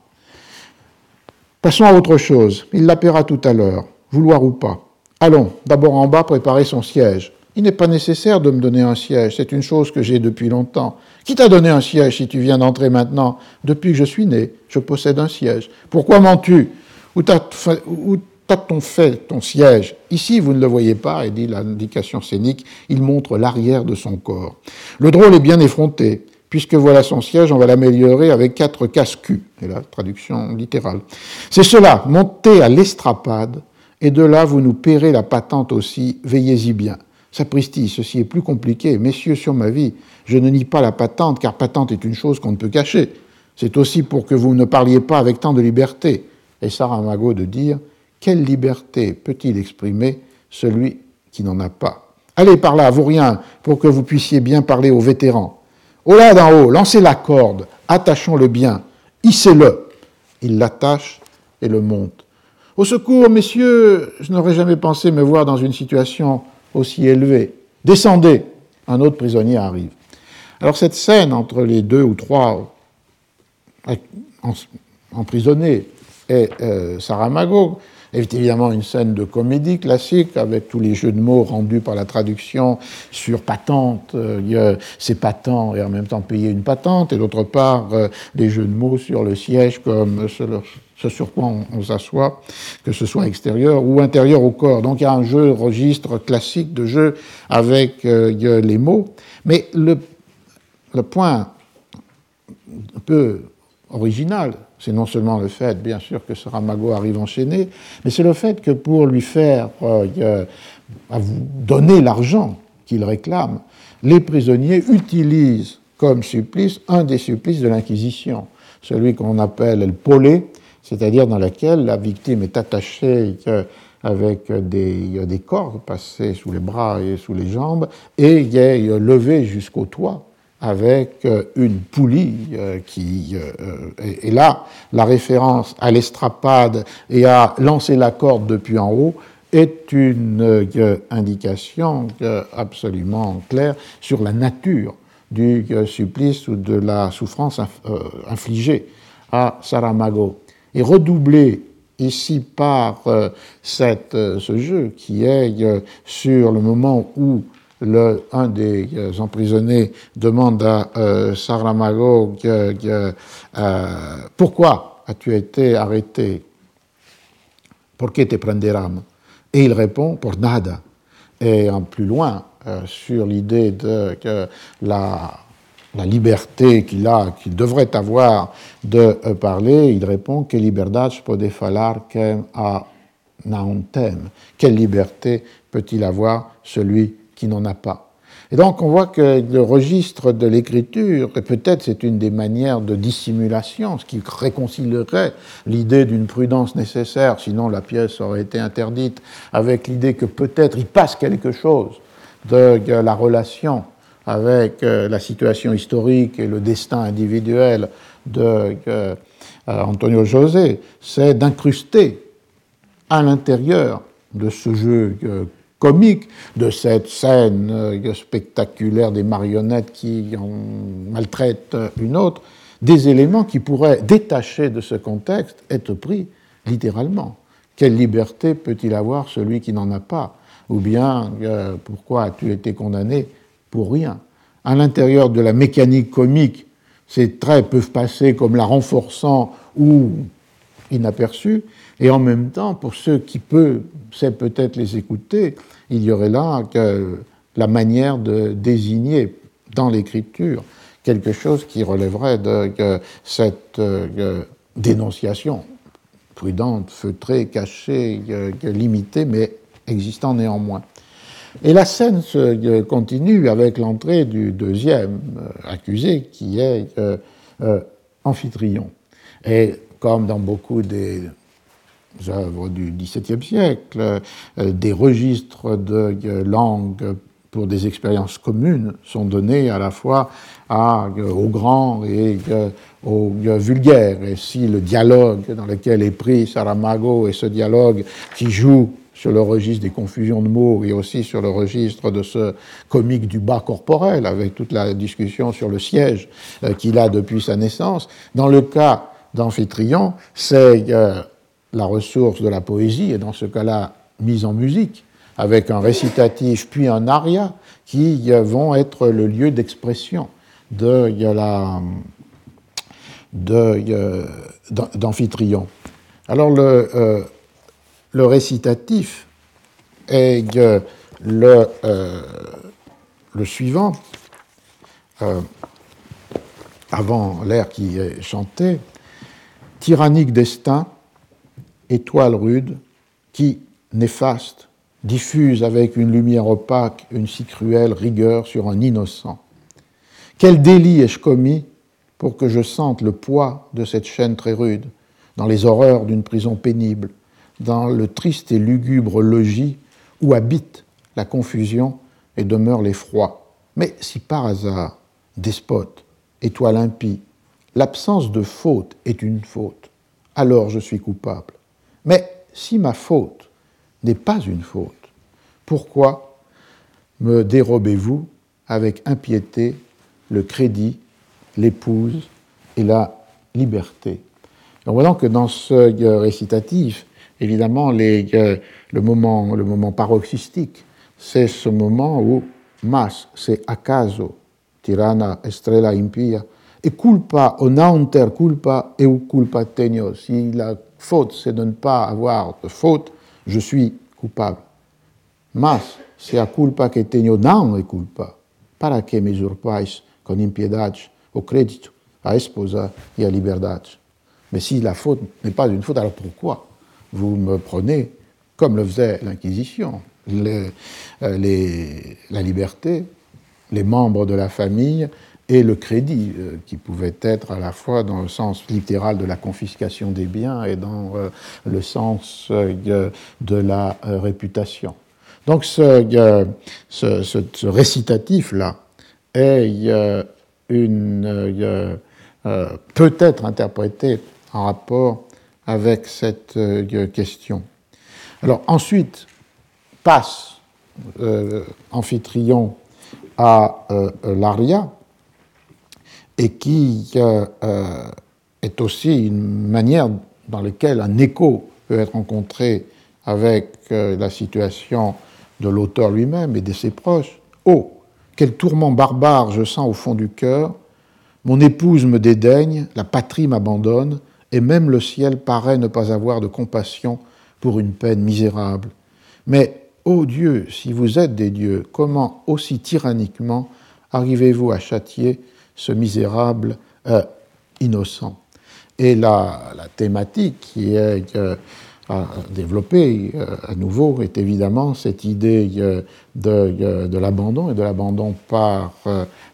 Passons à autre chose. Il la paiera tout à l'heure, vouloir ou pas. Allons, d'abord en bas, préparer son siège. Il n'est pas nécessaire de me donner un siège, c'est une chose que j'ai depuis longtemps. Qui t'a donné un siège si tu viens d'entrer maintenant Depuis que je suis né, je possède un siège. Pourquoi mens-tu Où t'a-t-on fait ton siège Ici, vous ne le voyez pas, et dit l'indication scénique, il montre l'arrière de son corps. Le drôle est bien effronté. Puisque voilà son siège, on va l'améliorer avec quatre casse-culs. Et la traduction littérale. C'est cela, montez à l'estrapade, et de là vous nous paierez la patente aussi, veillez-y bien. Sapristi, ceci est plus compliqué. Messieurs, sur ma vie, je ne nie pas la patente, car patente est une chose qu'on ne peut cacher. C'est aussi pour que vous ne parliez pas avec tant de liberté. Et Saramago de dire Quelle liberté peut-il exprimer celui qui n'en a pas? Allez par là, vous rien, pour que vous puissiez bien parler aux vétérans. Oh là d'en haut, lancez la corde, attachons-le bien, hissez-le. Il l'attache et le monte. Au secours, messieurs, je n'aurais jamais pensé me voir dans une situation aussi élevé. Descendez Un autre prisonnier arrive. Alors cette scène entre les deux ou trois emprisonnés et euh, Saramago évidemment une scène de comédie classique avec tous les jeux de mots rendus par la traduction sur patente, euh, c'est patent et en même temps payer une patente, et d'autre part euh, les jeux de mots sur le siège comme ce sur quoi on, s'assoit, que ce soit extérieur ou intérieur au corps. Donc il y a un jeu registre classique de jeu avec euh, les mots. Mais le point un peu original, c'est non seulement le fait, bien sûr, que ce Ramago arrive enchaîné, mais c'est le fait que pour lui faire euh, vous donner l'argent qu'il réclame, les prisonniers utilisent comme supplice un des supplices de l'Inquisition, celui qu'on appelle le polé, c'est-à-dire dans laquelle la victime est attachée avec des, des, cordes passées sous les bras et sous les jambes et est levée jusqu'au toit avec une poulie euh, qui euh, là la référence à l'estrapade et à lancer la corde depuis en haut est une euh, indication absolument claire sur la nature du supplice ou de la souffrance infligée à Saramago. Et redoublé ici par euh, cette, euh, ce jeu qui est euh, sur le moment où le, un des emprisonnés demande à Saramago pourquoi as-tu été arrêté? Pourquoi te prenderam Et il répond pour nada. Et en plus loin, sur l'idée de que la la liberté qu'il a, qu'il devrait avoir de euh, parler, il répond que liberdade pode falar quem a nauntem. Quelle liberté peut-il avoir? Celui qui n'en a pas. Et donc on voit que le registre de l'écriture, et peut-être c'est une des manières de dissimulation, ce qui réconcilierait l'idée d'une prudence nécessaire, sinon la pièce aurait été interdite, avec l'idée que peut-être il passe quelque chose de la relation avec la situation historique et le destin individuel de Antonio José, c'est d'incruster à l'intérieur de ce jeu comique, de cette scène spectaculaire des marionnettes qui en maltraitent une autre, des éléments qui pourraient, détachés de ce contexte, être pris littéralement. Quelle liberté peut-il avoir celui qui n'en a pas? Ou bien, euh, pourquoi as-tu été condamné pour rien? À l'intérieur de la mécanique comique, ces traits peuvent passer comme la renforçant ou inaperçus, et en même temps, pour ceux qui peuvent, c'est peut-être les écouter, il y aurait là la manière de désigner dans l'écriture quelque chose qui relèverait de cette euh, dénonciation prudente, feutrée, cachée, limitée, mais existant néanmoins. Et la scène se euh, continue avec l'entrée du deuxième euh, accusé, qui est Amphitryon. Et comme dans beaucoup des œuvres du XVIIe siècle, des registres de langue pour des expériences communes sont données à la fois euh, aux grands et euh, aux euh, vulgaires. Et si le dialogue dans lequel est pris Saramago et ce dialogue qui joue sur le registre des confusions de mots et aussi sur le registre de ce comique du bas corporel, avec toute la discussion sur le siège qu'il a depuis sa naissance. Dans le cas d'Amphitryon, c'est la ressource de la poésie, et dans ce cas-là, mise en musique, avec un récitatif puis un aria, qui vont être le lieu d'expression de, d'Amphitryon. Alors le, euh, le, récitatif est le, euh, suivant, euh, avant l'air qui est chanté, tyrannique destin, étoile rude, qui, néfaste, diffuse avec une lumière opaque une si cruelle rigueur sur un innocent. Quel délit ai-je commis pour que je sente le poids de cette chaîne très rude, dans les horreurs d'une prison pénible, dans le triste et lugubre logis où habite la confusion et demeure l'effroi. Mais si par hasard, despote, étoile impie, l'absence de faute est une faute, alors je suis coupable. Mais si ma faute n'est pas une faute. Pourquoi me dérobez-vous avec impiété le crédit, l'épouse et la liberté? En voyant que dans ce récitatif, évidemment, les, le, moment, le moment paroxystique, c'est ce moment où mas, c'est acaso, tirana estrella impia, et culpa o naunter culpa eu culpa tenio. Si la faute, c'est de ne pas avoir de faute, je suis coupable. Mas, si a culpa que tenho não é culpa, para que me usurpais con impiedade o crédito, à esposa et à liberdade Mais si la faute n'est pas une faute, alors pourquoi vous me prenez, comme le faisait l'Inquisition, les, euh, les, la liberté, les membres de la famille et le crédit, euh, qui pouvait être à la fois dans le sens littéral de la confiscation des biens et dans euh, le sens euh, de la réputation. Donc ce, récitatif-là est peut être interprété en rapport avec cette question. Alors ensuite passe Amphitryon à l'aria, et qui euh, euh, est aussi une manière dans laquelle un écho peut être rencontré avec euh, la situation de l'auteur lui-même et de ses proches. Oh, quel tourment barbare je sens au fond du cœur. Mon épouse me dédaigne, la patrie m'abandonne, et même le ciel paraît ne pas avoir de compassion pour une peine misérable. Mais, ô oh Dieu, si vous êtes des dieux, comment aussi tyranniquement arrivez-vous à châtier ce misérable euh, innocent. Et la, thématique qui est euh, développée euh, à nouveau est évidemment cette idée de, l'abandon et de l'abandon par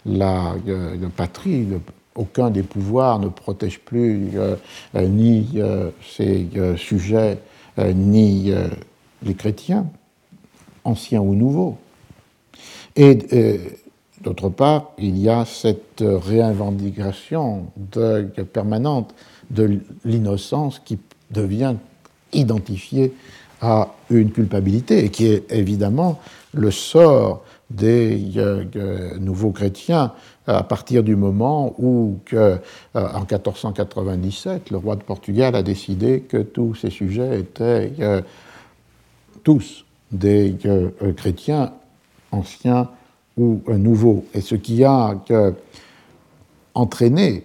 la, patrie. aucun des pouvoirs ne protège plus ni ces sujets ni les chrétiens, anciens ou nouveaux. Et d'autre part, il y a cette réinvendication permanente de l'innocence qui devient identifiée à une culpabilité et qui est évidemment le sort des euh, euh, nouveaux chrétiens à partir du moment où, euh, en 1497, le roi de Portugal a décidé que tous ces sujets étaient tous des chrétiens anciens ou nouveaux. Et ce qui a entraîné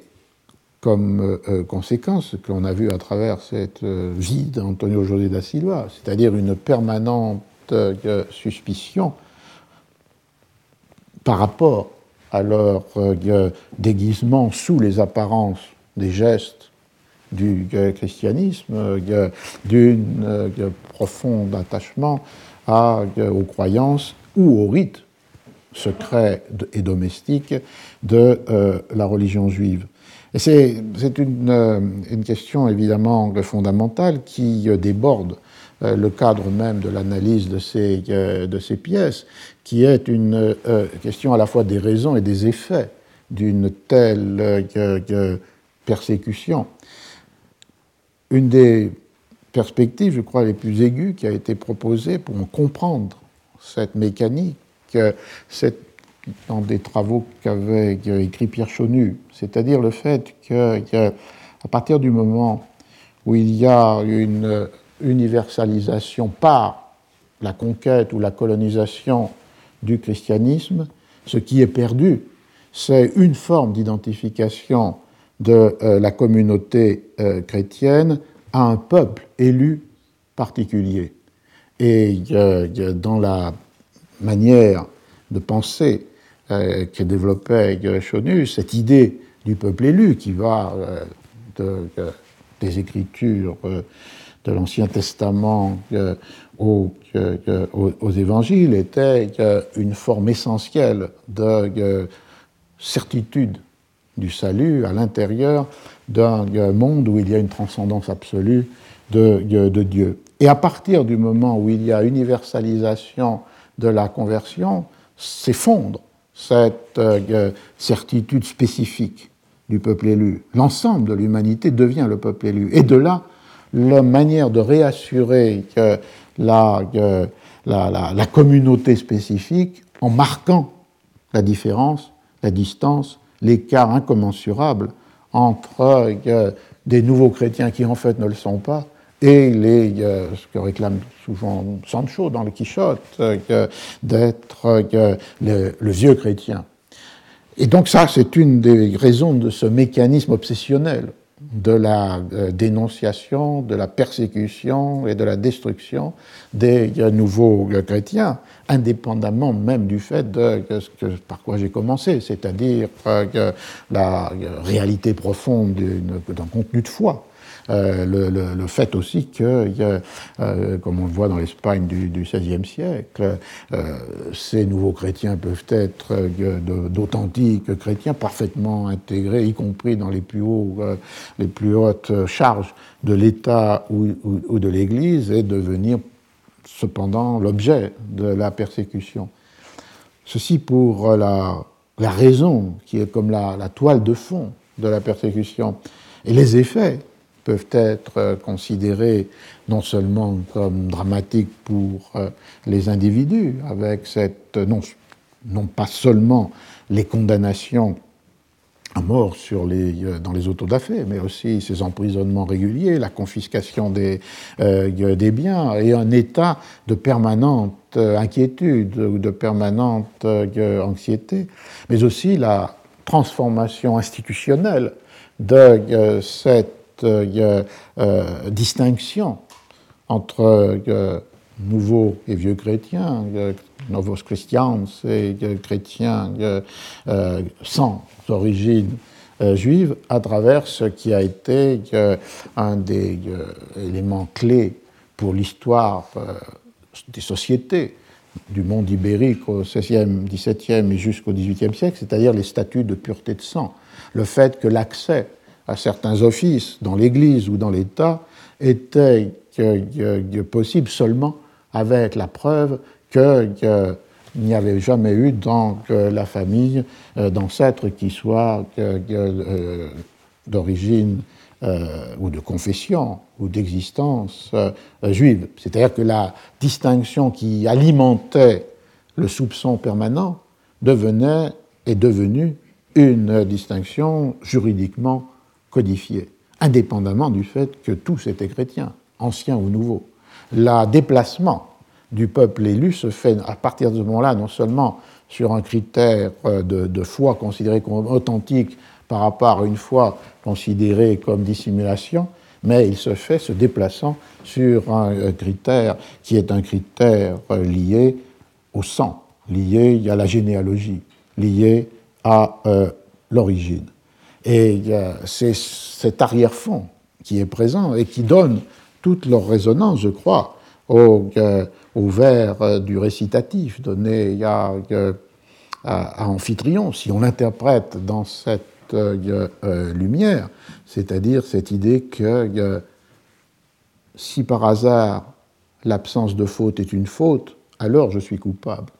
comme conséquence ce que l'on a vu à travers cette vie d'Antonio José da Silva, c'est-à-dire une permanente suspicion par rapport à leur euh, déguisement sous les apparences des gestes du euh, christianisme, euh, d'un profond attachement aux croyances ou aux rites secrets et domestiques de la religion juive. Et c'est une, une, question évidemment fondamentale qui déborde euh, le cadre même de l'analyse de ces, euh, de ces pièces, qui est une euh, question à la fois des raisons et des effets d'une telle persécution. Une des perspectives, je crois, les plus aiguës qui a été proposée pour comprendre cette mécanique, c'est dans des travaux qu'avait écrit Pierre Chonu, c'est-à-dire le fait qu'à partir du moment où il y a une universalisation par la conquête ou la colonisation du christianisme, ce qui est perdu, c'est une forme d'identification de euh, la communauté euh, chrétienne à un peuple élu particulier. Et dans la manière de penser euh, que développait Chonus, cette idée du peuple élu qui va des Écritures de l'Ancien Testament euh, aux, évangiles était une forme essentielle de certitude du salut à l'intérieur d'un monde où il y a une transcendance absolue de, de, Dieu. Et à partir du moment où il y a universalisation de la conversion, s'effondre cette euh, certitude spécifique du peuple élu. L'ensemble de l'humanité devient le peuple élu. Et de là, la manière de réassurer la, la, communauté spécifique en marquant la différence, la distance, l'écart incommensurable entre des nouveaux chrétiens qui en fait ne le sont pas et les, ce que réclame souvent Sancho dans le Quichotte, d'être le, vieux chrétien. Et donc ça, c'est une des raisons de ce mécanisme obsessionnel de la euh, dénonciation, de la persécution et de la destruction des nouveaux chrétiens, indépendamment même du fait de ce par quoi j'ai commencé, c'est-à-dire euh, la réalité profonde d'un contenu de foi. Euh, le, fait aussi que, euh, comme on le voit dans l'Espagne du, XVIe siècle, euh, ces nouveaux chrétiens peuvent être d'authentiques chrétiens parfaitement intégrés, y compris dans les plus, hautes charges de l'État ou, de l'Église, et devenir cependant l'objet de la persécution. Ceci pour la, raison qui est comme la toile de fond de la persécution et les effets peuvent être euh, considérés non seulement comme dramatiques pour euh, les individus, avec cette, non, non pas seulement les condamnations à mort euh, dans les autodafés, mais aussi ces emprisonnements réguliers, la confiscation des, des biens et un état de permanente inquiétude ou de permanente anxiété, mais aussi la transformation institutionnelle de cette euh, distinction entre euh, nouveaux et vieux chrétiens, novos christians et chrétiens euh, sans origine juive, à travers ce qui a été un des éléments clés pour l'histoire des sociétés du monde ibérique au XVIe, XVIIe et jusqu'au XVIIIe siècle, c'est-à-dire les statuts de pureté de sang. Le fait que l'accès à certains offices dans l'Église ou dans l'État était possible seulement avec la preuve que Il n'y avait jamais eu dans la famille d'ancêtres qui soient d'origine ou de confession ou d'existence juive. C'est-à-dire que la distinction qui alimentait le soupçon permanent devenait, est devenue une distinction juridiquement codifiée, indépendamment du fait que tous étaient chrétiens, anciens ou nouveaux. Le déplacement du peuple élu se fait à partir de ce moment-là non seulement sur un critère de, de, foi considéré comme authentique par rapport à une foi considérée comme dissimulation, mais il se fait se déplaçant sur un critère qui est un critère lié au sang, lié à la généalogie, lié à euh, l'origine. Et c'est cet arrière-fond qui est présent et qui donne toute leur résonance, je crois, au, euh, vers euh, du récitatif donné à, à, Amphitryon, si on l'interprète dans cette lumière, c'est-à-dire cette idée que si par hasard l'absence de faute est une faute, alors je suis coupable.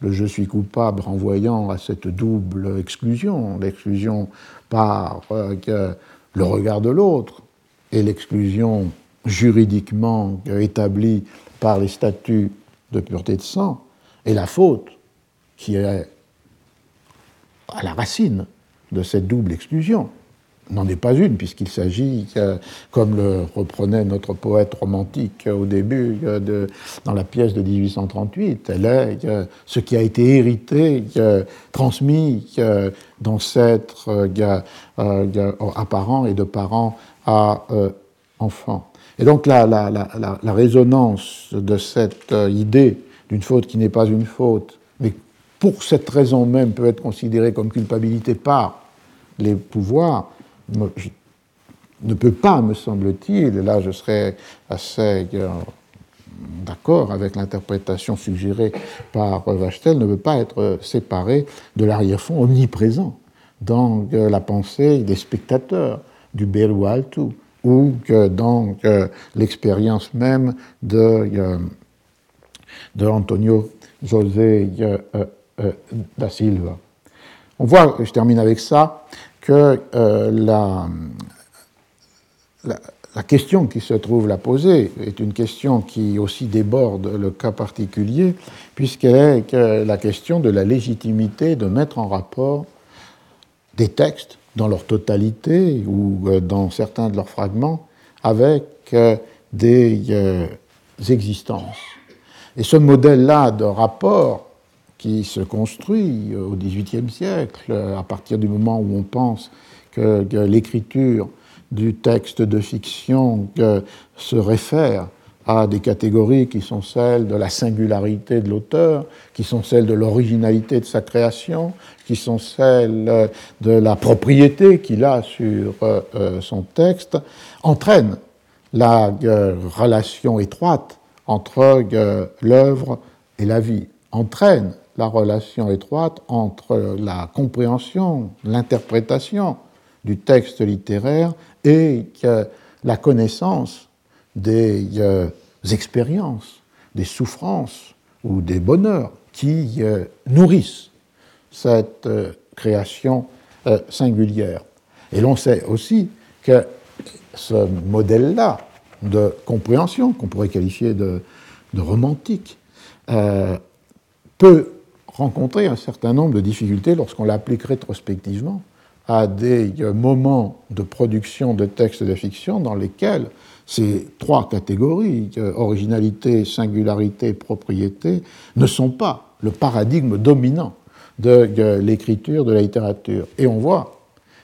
Le je suis coupable renvoyant à cette double exclusion, l'exclusion par euh, le regard de l'autre et l'exclusion juridiquement établie par les statuts de pureté de sang, et la faute qui est à la racine de cette double exclusion n'en est pas une, puisqu'il s'agit, comme le reprenait notre poète romantique au début, de, dans la pièce de 1838, elle est ce qui a été hérité, transmis d'ancêtres à parents et de parents à euh, enfants. Et donc la, la, la, la résonance de cette euh, idée d'une faute qui n'est pas une faute, mais pour cette raison même peut être considérée comme culpabilité par les pouvoirs, ne peut pas, me semble-t-il, et là je serais assez euh, d'accord avec l'interprétation suggérée par Vachtel, ne peut pas être séparé de l'arrière-fond omniprésent dans euh, la pensée des spectateurs du Beru Altu, ou dans euh, l'expérience même de, de Antonio José da Silva. On voit, je termine avec ça, que euh, la, la, question qui se trouve là posée est une question qui aussi déborde le cas particulier, puisqu'elle est la question de la légitimité de mettre en rapport des textes dans leur totalité ou euh, dans certains de leurs fragments avec euh, des existences. Et ce modèle-là de rapport qui se construit au XVIIIe siècle, à partir du moment où on pense que, l'écriture du texte de fiction se réfère à des catégories qui sont celles de la singularité de l'auteur, qui sont celles de l'originalité de sa création, qui sont celles de la propriété qu'il a sur euh, euh, son texte, entraîne la euh, relation étroite entre l'œuvre et la vie, entraîne la relation étroite entre la compréhension, l'interprétation du texte littéraire et la connaissance des euh, expériences, des souffrances ou des bonheurs qui euh, nourrissent cette euh, création singulière. Et l'on sait aussi que ce modèle-là de compréhension, qu'on pourrait qualifier de romantique, peut rencontrer un certain nombre de difficultés lorsqu'on l'applique rétrospectivement à des moments de production de textes de fiction dans lesquels ces trois catégories, originalité, singularité, propriété, ne sont pas le paradigme dominant de l'écriture, de la littérature. Et on voit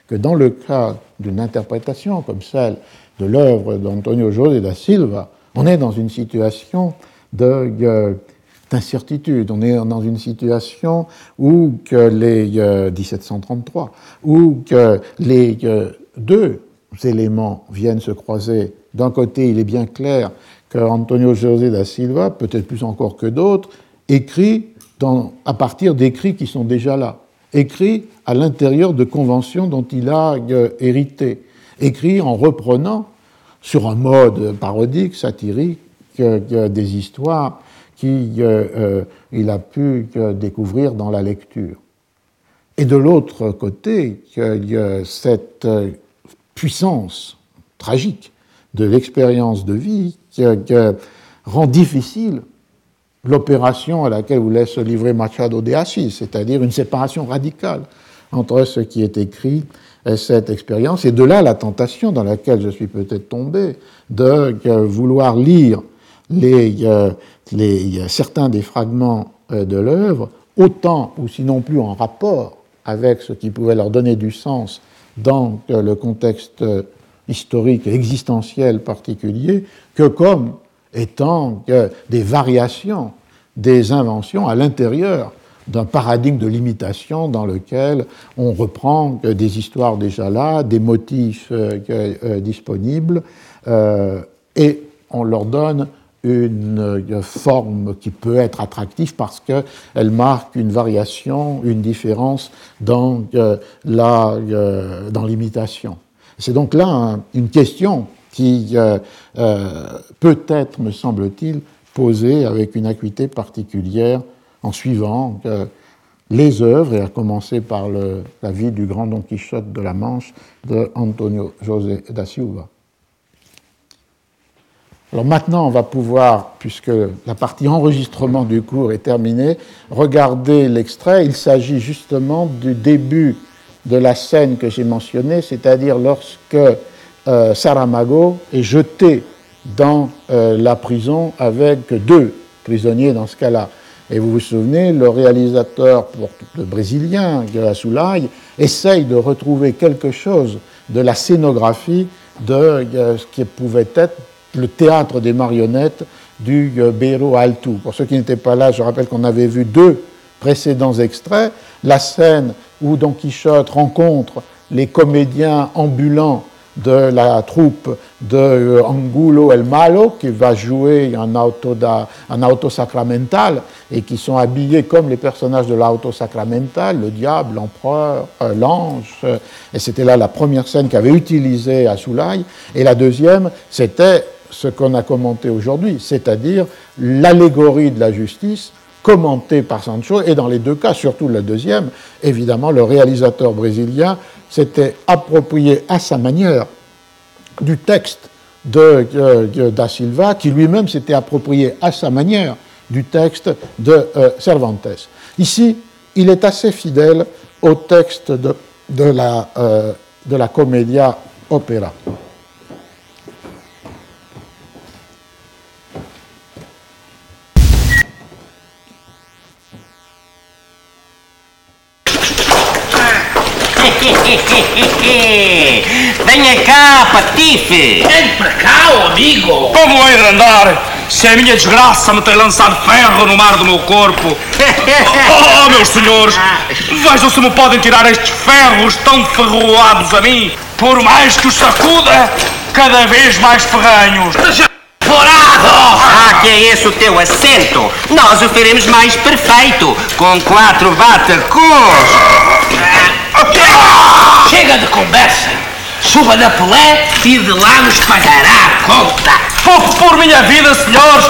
que dans le cas d'une interprétation comme celle de l'œuvre d'Antonio José da Silva, on est dans une situation de d'incertitude. On est dans une situation où que les 1733, euh, où que les euh, deux éléments viennent se croiser. D'un côté, il est bien clair que Antonio José da Silva, peut-être plus encore que d'autres, écrit à partir d'écrits qui sont déjà là, écrit à l'intérieur de conventions dont il a euh, hérité, écrit en reprenant sur un mode parodique, satirique, des histoires qu'il a pu découvrir dans la lecture. Et de l'autre côté, cette puissance tragique de l'expérience de vie rend difficile l'opération à laquelle voulait se livrer Machado de Assis, c'est-à-dire une séparation radicale entre ce qui est écrit et cette expérience. Et de là la tentation dans laquelle je suis peut-être tombé de vouloir lire les, euh, les, certains des fragments euh, de l'œuvre, autant ou sinon plus en rapport avec ce qui pouvait leur donner du sens dans euh, le contexte historique et existentiel particulier, que comme étant des variations des inventions à l'intérieur d'un paradigme de limitation dans lequel on reprend des histoires déjà là, des motifs euh, euh, disponibles, euh, et on leur donne une forme qui peut être attractive parce qu'elle marque une variation, une différence dans l'imitation. C'est donc là une question qui peut être, me semble-t-il, posée avec une acuité particulière en suivant les œuvres, et à commencer par la vie du grand Don Quichotte de la Manche de Antonio José da Silva. Alors maintenant, on va pouvoir, puisque la partie enregistrement du cours est terminée, regarder l'extrait. Il s'agit justement du début de la scène que j'ai mentionnée, c'est-à-dire lorsque euh, Saramago est jeté dans euh, la prison avec deux prisonniers dans ce cas-là. Et vous vous souvenez, le réalisateur le brésilien, Soulaï, essaye de retrouver quelque chose de la scénographie de euh, ce qui pouvait être le théâtre des marionnettes du euh, Beiro Alto. Pour ceux qui n'étaient pas là, je rappelle qu'on avait vu deux précédents extraits. La scène où Don Quichotte rencontre les comédiens ambulants de la troupe de euh, Angulo El Malo, qui va jouer un auto, da, un auto sacramental, et qui sont habillés comme les personnages de l'auto sacramental, le diable, l'empereur, euh, l'ange. et c'était là la première scène qu'avait utilisée Soulaï. Et la deuxième, c'était ce qu'on a commenté aujourd'hui, c'est-à-dire l'allégorie de la justice commenté par Sancho, et dans les deux cas, surtout le deuxième, évidemment, le réalisateur brésilien s'était approprié à sa manière du texte de, Da Silva, qui lui-même s'était approprié à sa manière du texte de euh, Cervantes. Ici, il est assez fidèle au texte de, la, euh, de la Commedia Opera. [laughs]
Venha cá, patife!
Vem para cá, oh amigo!
Como hei de andar? Se a minha desgraça me tem lançado ferro no mar do meu corpo. [laughs] Oh, meus senhores, vejam se me podem tirar estes ferros tão ferroados a mim. Por mais que os sacuda, cada vez mais ferranhos.
Forado!
Ah, que é esse o teu acento? Nós o faremos mais perfeito, com quatro batacos.
Chega de conversa! Suba na Pelé e de lá nos pagará a conta!
Por, por minha vida, senhores,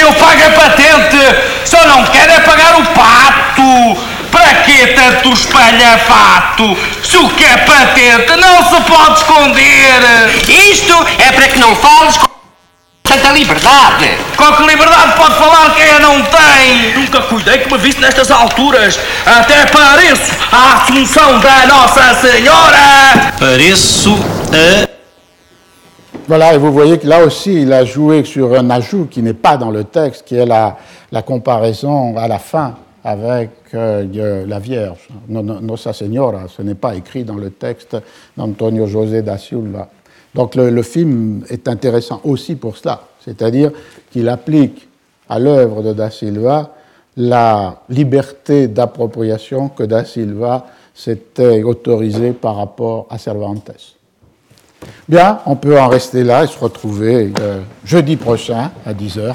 eu pago a patente! Só não quero é pagar o pato! Para que tanto espalha-fato? Se o que é patente não se pode esconder!
Isto é para que não fales com tanta liberdade.
Com que liberdade pode falar quem a não tem? Nunca cuidei que me visse nestas alturas. Até pareço a Assunção da Nossa Senhora.
Pareço a...
Voilà, et vous voyez que là aussi, il a joué sur un ajout qui n'est pas dans le texte, qui est la, la comparaison à la fin avec euh, la Vierge, Nossa Senora. Ce n'est pas écrit dans le texte d'Antonio José da Silva. Donc le, film est intéressant aussi pour cela, c'est-à-dire qu'il applique à l'œuvre de Da Silva la liberté d'appropriation que Da Silva s'était autorisé par rapport à Cervantes. Bien, on peut en rester là et se retrouver euh, jeudi prochain à 10h.